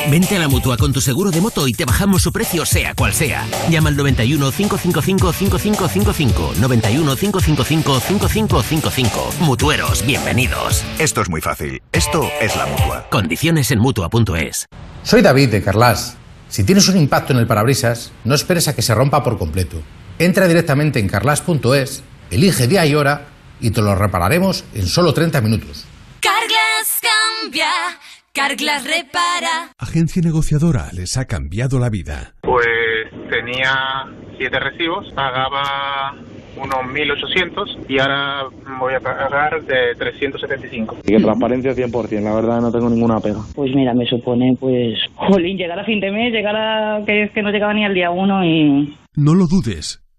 Speaker 28: Vente a la mutua con tu seguro de moto y te bajamos su precio, sea cual sea. Llama al 91 555 5555. 91 555 5555. Mutueros, bienvenidos.
Speaker 18: Esto es muy fácil. Esto es la mutua.
Speaker 28: Condiciones en mutua.es.
Speaker 77: Soy David de Carlas. Si tienes un impacto en el parabrisas, no esperes a que se rompa por completo. Entra directamente en carlas.es, elige día y hora y te lo repararemos en solo 30 minutos.
Speaker 78: Carglass cambia, Carglass repara.
Speaker 53: Agencia negociadora les ha cambiado la vida.
Speaker 79: Pues tenía siete recibos, pagaba unos 1.800 y ahora voy a pagar de 375.
Speaker 80: Y que transparencia 100%, la verdad no tengo ninguna pega.
Speaker 81: Pues mira, me supone, pues, jolín, llegar a fin de mes, llegar a que es que no llegaba ni al día uno y...
Speaker 53: No lo dudes.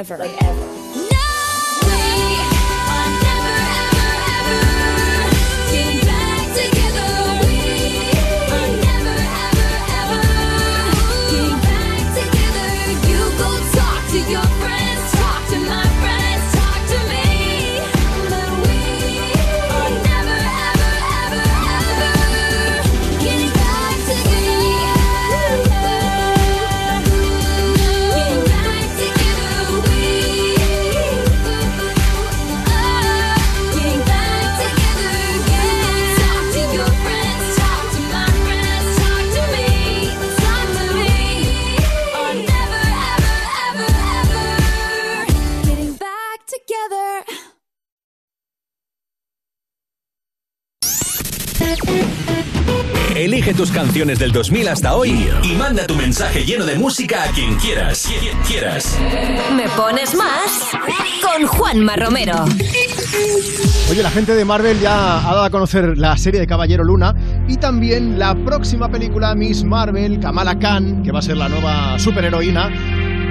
Speaker 78: ever. Like
Speaker 7: Elige tus canciones del 2000 hasta hoy y manda tu mensaje lleno de música a quien quieras. Quien quieras.
Speaker 3: Me pones más con Juanma Romero.
Speaker 1: Oye, la gente de Marvel ya ha dado a conocer la serie de Caballero Luna y también la próxima película Miss Marvel, Kamala Khan, que va a ser la nueva superheroína.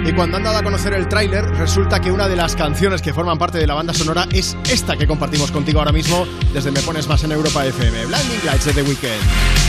Speaker 1: Y cuando han dado a conocer el tráiler, resulta que una de las canciones que forman parte de la banda sonora es esta que compartimos contigo ahora mismo desde Me Pones Más en Europa FM, Blinding Lights de The Weeknd.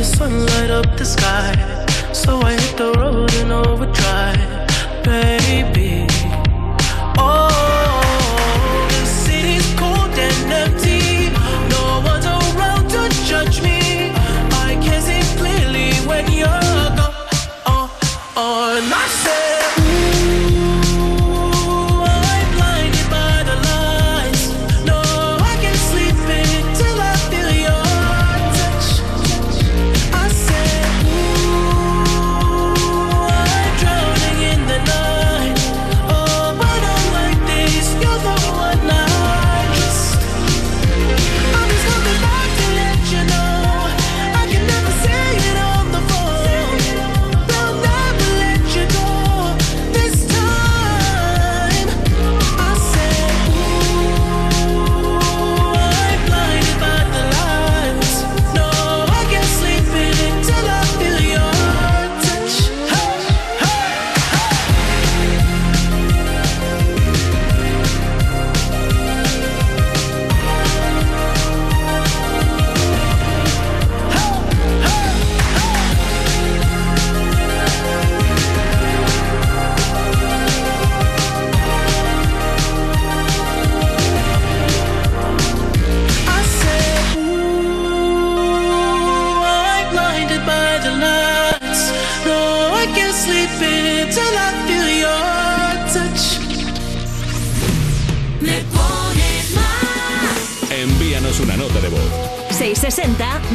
Speaker 13: the sun light up
Speaker 82: the sky. So I hit the road in overdrive,
Speaker 13: babe.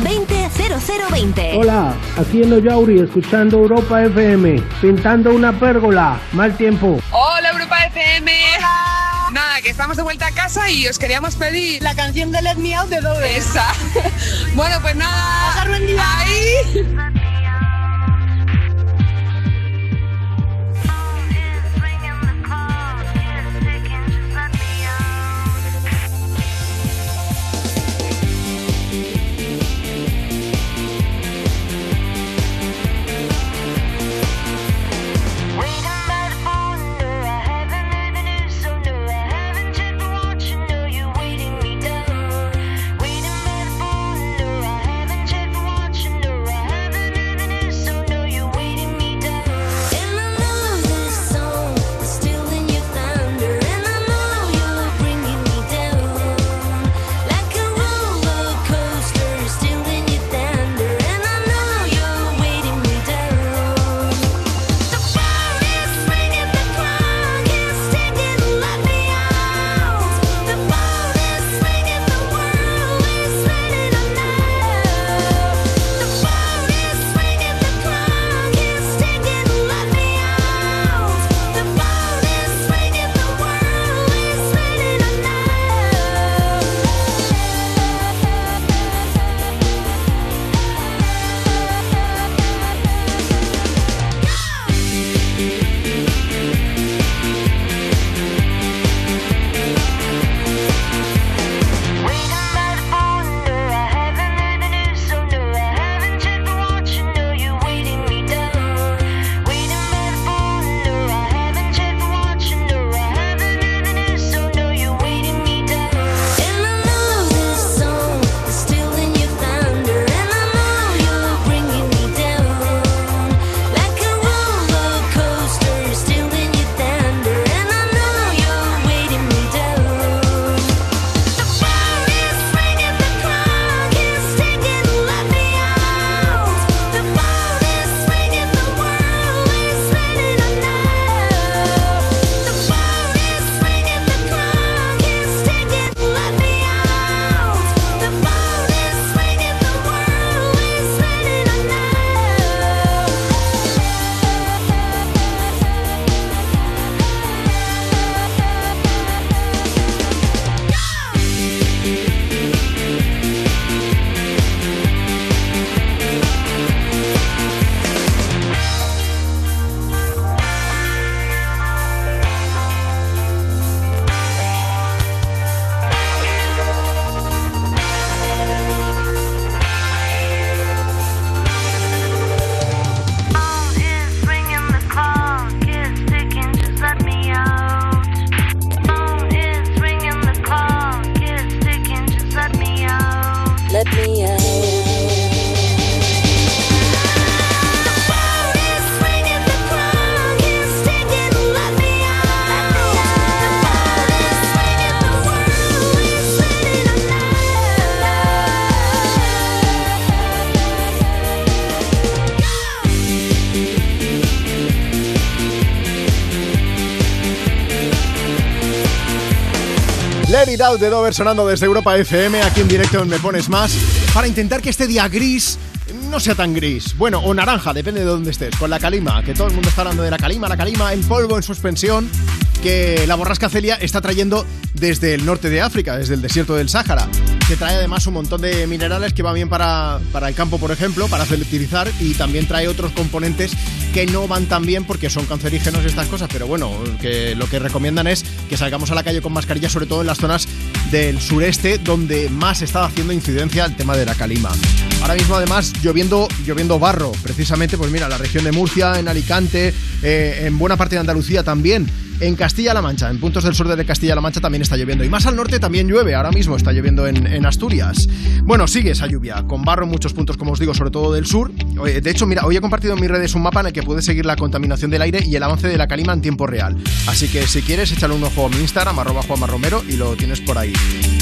Speaker 3: 200020.
Speaker 81: Hola, aquí en Yauri, escuchando Europa FM, pintando una pérgola. Mal tiempo.
Speaker 24: Hola, Europa FM. Hola. Nada, que estamos de vuelta a casa y os queríamos pedir la canción de Let Me Out de Doble. Bueno, pues nada. Ahí.
Speaker 1: Out de Dover sonando desde Europa FM, aquí en directo en Me Pones Más, para intentar que este día gris no sea tan gris. Bueno, o naranja, depende de dónde estés. Con la calima, que todo el mundo está hablando de la calima, la calima, el polvo en suspensión que la borrasca Celia está trayendo desde el norte de África, desde el desierto del Sáhara, que trae además un montón de minerales que va bien para, para el campo, por ejemplo, para fertilizar y también trae otros componentes que no van tan bien porque son cancerígenos estas cosas, pero bueno, que lo que recomiendan es que salgamos a la calle con mascarilla, sobre todo en las zonas del sureste donde más está haciendo incidencia el tema de la calima. Ahora mismo además lloviendo, lloviendo barro, precisamente pues mira, la región de Murcia, en Alicante, eh, en buena parte de Andalucía también. En Castilla-La Mancha, en puntos del sur de Castilla-La Mancha también está lloviendo. Y más al norte también llueve, ahora mismo está lloviendo en, en Asturias. Bueno, sigue esa lluvia, con barro en muchos puntos, como os digo, sobre todo del sur. De hecho, mira, hoy he compartido en mis redes un mapa en el que puedes seguir la contaminación del aire y el avance de la calima en tiempo real. Así que si quieres, échale un ojo a mi Instagram, arroba Romero, y lo tienes por ahí.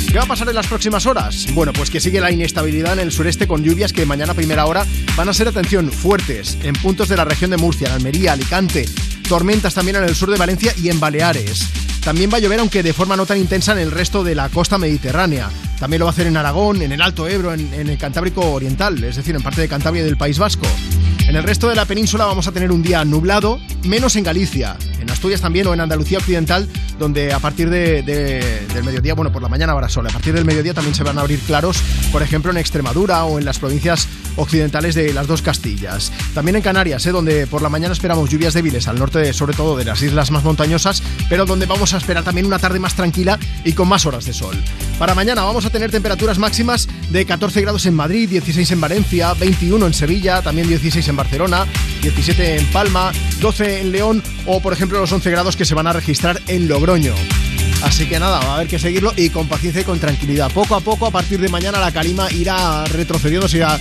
Speaker 1: ¿Qué va a pasar en las próximas horas? Bueno, pues que sigue la inestabilidad en el sureste con lluvias que mañana a primera hora van a ser, atención, fuertes en puntos de la región de Murcia, en Almería, Alicante, tormentas también en el sur de Valencia y en Baleares. También va a llover, aunque de forma no tan intensa, en el resto de la costa mediterránea. También lo va a hacer en Aragón, en el Alto Ebro, en, el Cantábrico Oriental, es decir, en parte de Cantabria y del País Vasco. En el resto de la península vamos a tener un día nublado, menos en Galicia, en Asturias también o en Andalucía Occidental, donde a partir de- de- del mediodía, bueno, por la mañana habrá sol, a partir del mediodía también se van a abrir claros, por ejemplo en Extremadura o en las provincias occidentales de las dos Castillas. También en Canarias, ¿eh? donde por la mañana esperamos lluvias débiles al norte, sobre todo de las islas más montañosas, pero donde vamos a esperar también una tarde más tranquila y con más horas de sol. Para mañana vamos a tener temperaturas máximas de 14 grados en Madrid, 16 en Valencia, 21 en Sevilla, también 16 en Barcelona, 17 en Palma, 12 en León o por ejemplo los 11 grados que se van a registrar en Logroño. Así que nada, va a haber que seguirlo y con paciencia y con tranquilidad. Poco a poco, a partir de mañana, la calima irá retrocediendo, se irá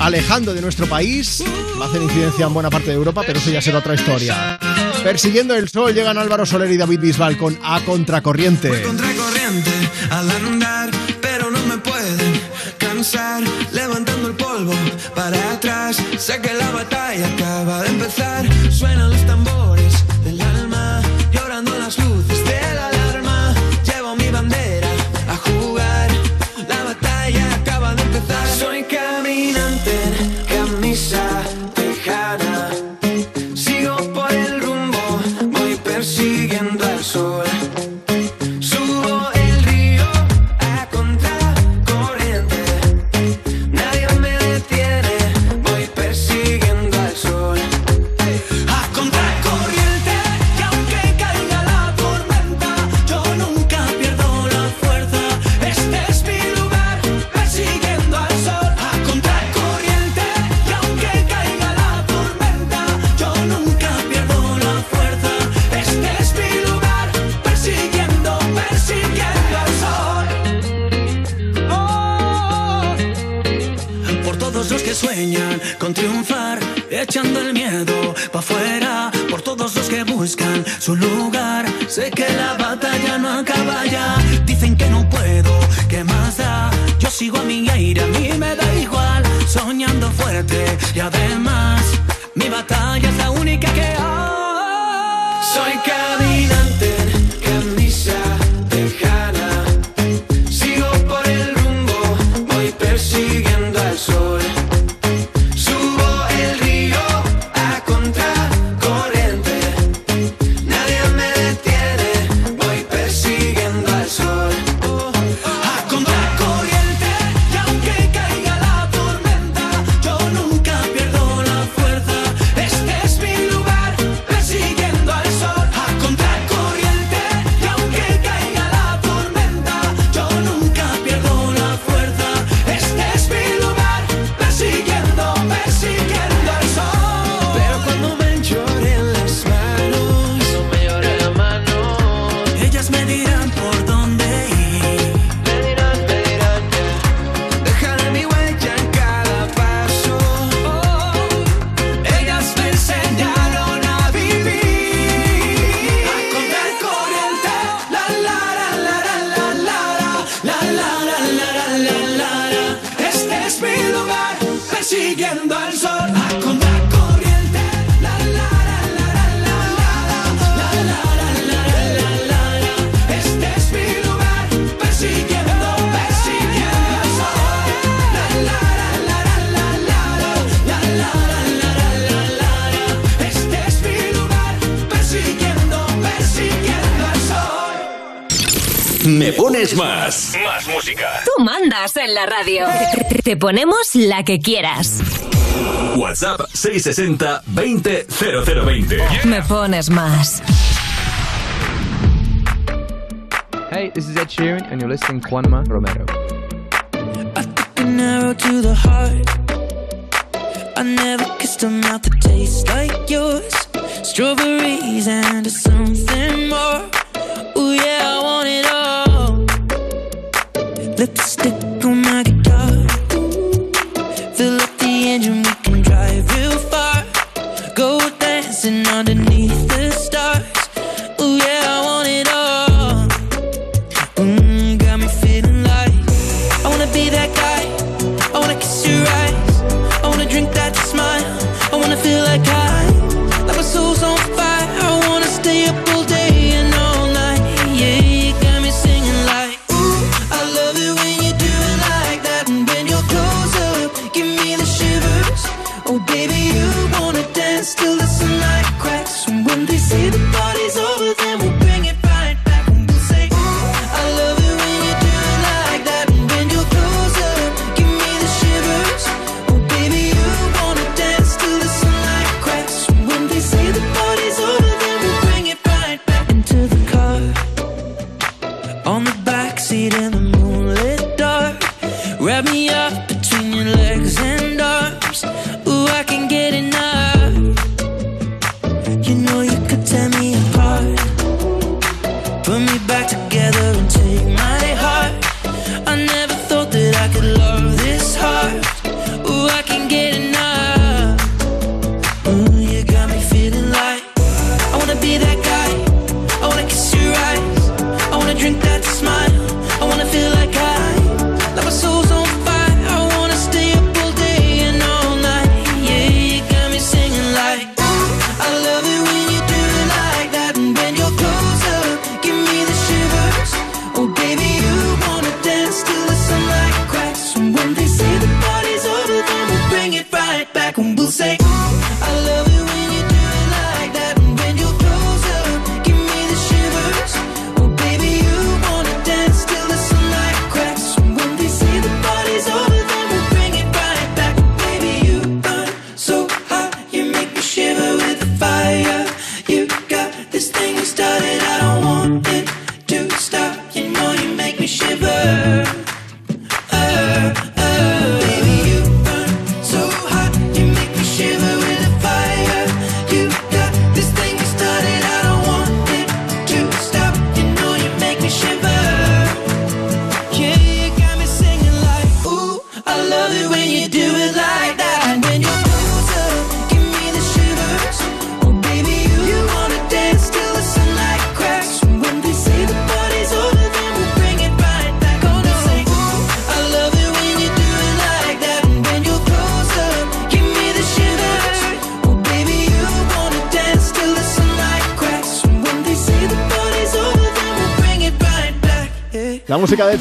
Speaker 1: alejando de nuestro país. Va a hacer incidencia en buena parte de Europa, pero eso ya será otra historia. Persiguiendo el sol llegan Álvaro Soler y David Bisbal con A Contracorriente.
Speaker 6: Al andar, pero no me pueden cansar. Levantando el polvo para atrás, sé que la batalla acaba de empezar. Suenan los tambores la que
Speaker 3: quieras.
Speaker 7: WhatsApp 660 20 0020. Yeah.
Speaker 3: Me pones más.
Speaker 6: Hey, this is Ed Sheeran and you're listening to Juanma Romero.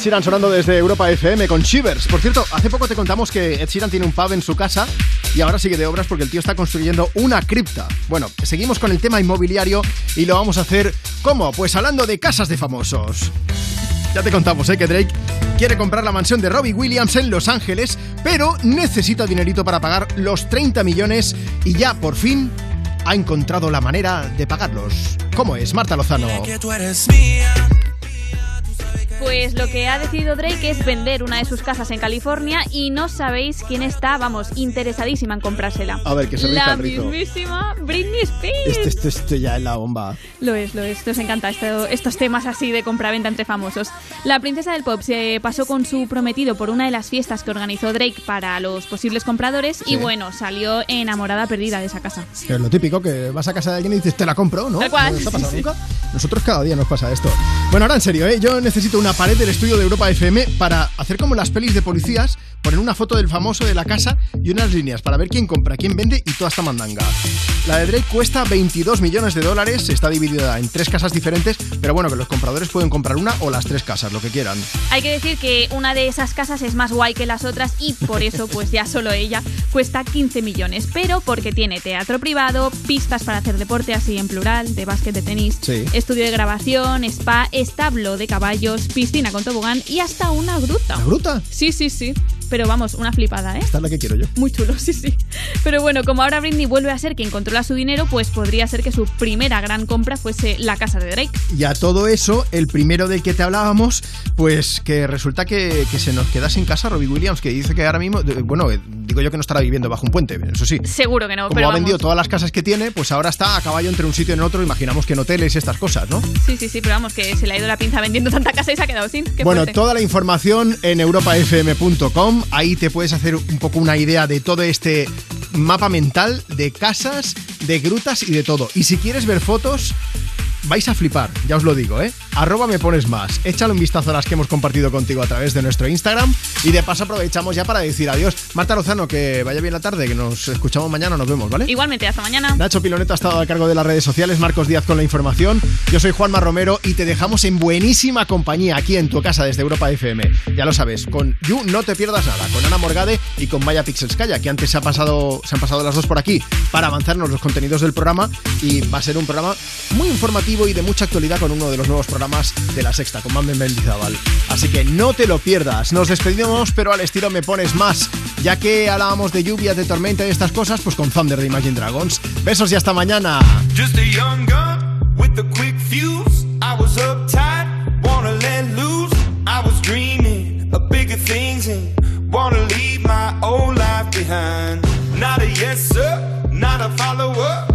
Speaker 1: Sheeran sonando desde Europa FM con Shivers. Por cierto, hace poco te contamos que Ed Sheeran tiene un pub en su casa y ahora sigue de obras porque el tío está construyendo una cripta. Bueno, seguimos con el tema inmobiliario y lo vamos a hacer ¿cómo? Pues hablando de casas de famosos. Ya te contamos. ¿eh? Que Drake quiere comprar la mansión de Robbie Williams en Los Ángeles, pero necesita dinerito para pagar los 30 millones y ya por fin ha encontrado la manera de pagarlos. ¿Cómo es, Marta Lozano?
Speaker 36: Pues lo que ha decidido Drake es vender una de sus casas en California y no sabéis quién está, vamos, interesadísima en comprársela.
Speaker 1: A ver, que se
Speaker 36: La mismísima Britney Spears.
Speaker 1: Esto, esto, esto, ya es la bomba.
Speaker 36: Lo es, lo es. Nos encanta estos temas así de compraventa entre famosos. La princesa del pop se pasó con su prometido por una de las fiestas que organizó Drake para los posibles compradores y bueno, salió enamorada perdida de esa casa.
Speaker 1: Es lo típico, que vas a casa de alguien y dices, te la compro, ¿no? ¿No ha pasado nunca? Nosotros cada día nos pasa esto. Bueno, ahora en serio, ¿eh? yo necesito una pared del estudio de Europa FM para hacer como las pelis de policías ponen una foto del famoso de la casa y unas líneas para ver quién compra, quién vende y toda esta mandanga. La de Drake cuesta 22 millones de dólares, está dividida en tres casas diferentes, pero bueno, que los compradores pueden comprar una o las tres casas, lo que quieran.
Speaker 36: Hay que decir que una de esas casas es más guay que las otras y por eso pues ya solo ella cuesta 15 millones, pero porque tiene teatro privado, pistas para hacer deporte así en plural, de básquet, de tenis,
Speaker 1: Sí.
Speaker 36: estudio de grabación, spa, establo de caballos, piscina con tobogán y hasta una gruta.
Speaker 1: ¿La gruta?
Speaker 36: Sí, sí, sí. Pero vamos, una flipada, ¿eh?
Speaker 1: Esta es la que quiero yo.
Speaker 36: Muy chulo, sí, sí. Pero bueno, como ahora Britney vuelve a ser quien controla su dinero, pues podría ser que su primera gran compra fuese la casa de Drake.
Speaker 1: Y a todo eso, el primero del que te hablábamos, pues que resulta que, que se nos queda sin casa Robbie Williams, que dice que ahora mismo, bueno, eh, digo yo que no estará viviendo bajo un puente, eso sí.
Speaker 36: Seguro que no,
Speaker 1: Como
Speaker 36: pero
Speaker 1: ha
Speaker 36: vamos.
Speaker 1: vendido todas las casas que tiene, pues ahora está a caballo entre un sitio y en otro, imaginamos que en hoteles y estas cosas, ¿no?
Speaker 36: Sí, sí, sí, pero vamos, que se le ha ido la pinza vendiendo tanta casa y se ha quedado sin. Qué
Speaker 1: bueno,
Speaker 36: fuerte.
Speaker 1: toda la información en europafm.com. Ahí te puedes hacer un poco una idea de todo este mapa mental de casas, de grutas y de todo. Y si quieres ver fotos, vais a flipar, ya os lo digo, ¿eh? Arroba me pones más. Échale un vistazo a las que hemos compartido contigo a través de nuestro Instagram. Y de paso aprovechamos ya para decir adiós. Marta Lozano, que vaya bien la tarde, que nos escuchamos mañana, nos vemos, ¿vale?
Speaker 36: Igualmente, hasta mañana.
Speaker 1: Nacho Piloneto ha estado a cargo de las redes sociales, Marcos Díaz con la información. Yo soy Juanma Romero y te dejamos en buenísima compañía aquí en tu casa desde Europa FM. Ya lo sabes, con You no te pierdas nada, con Ana Morgade y con Maya Pixelskaya, que antes se, ha pasado, se han pasado las dos por aquí para avanzarnos los contenidos del programa y va a ser un programa muy informativo y de mucha actualidad con uno de los nuevos programas de la Sexta, con Mamen Mendizábal. Así que no te lo pierdas. Nos despedimos, pero al estilo me pones más. Ya que hablábamos de lluvia, de tormenta y estas cosas, pues con Thunder de Imagine Dragons. Besos y hasta mañana.
Speaker 42: Just a young gun with quick fuse. I was uptight, wanna let loose. I was dreaming of bigger things and wanna leave my old life behind. Not a yes sir, not a follower. Fit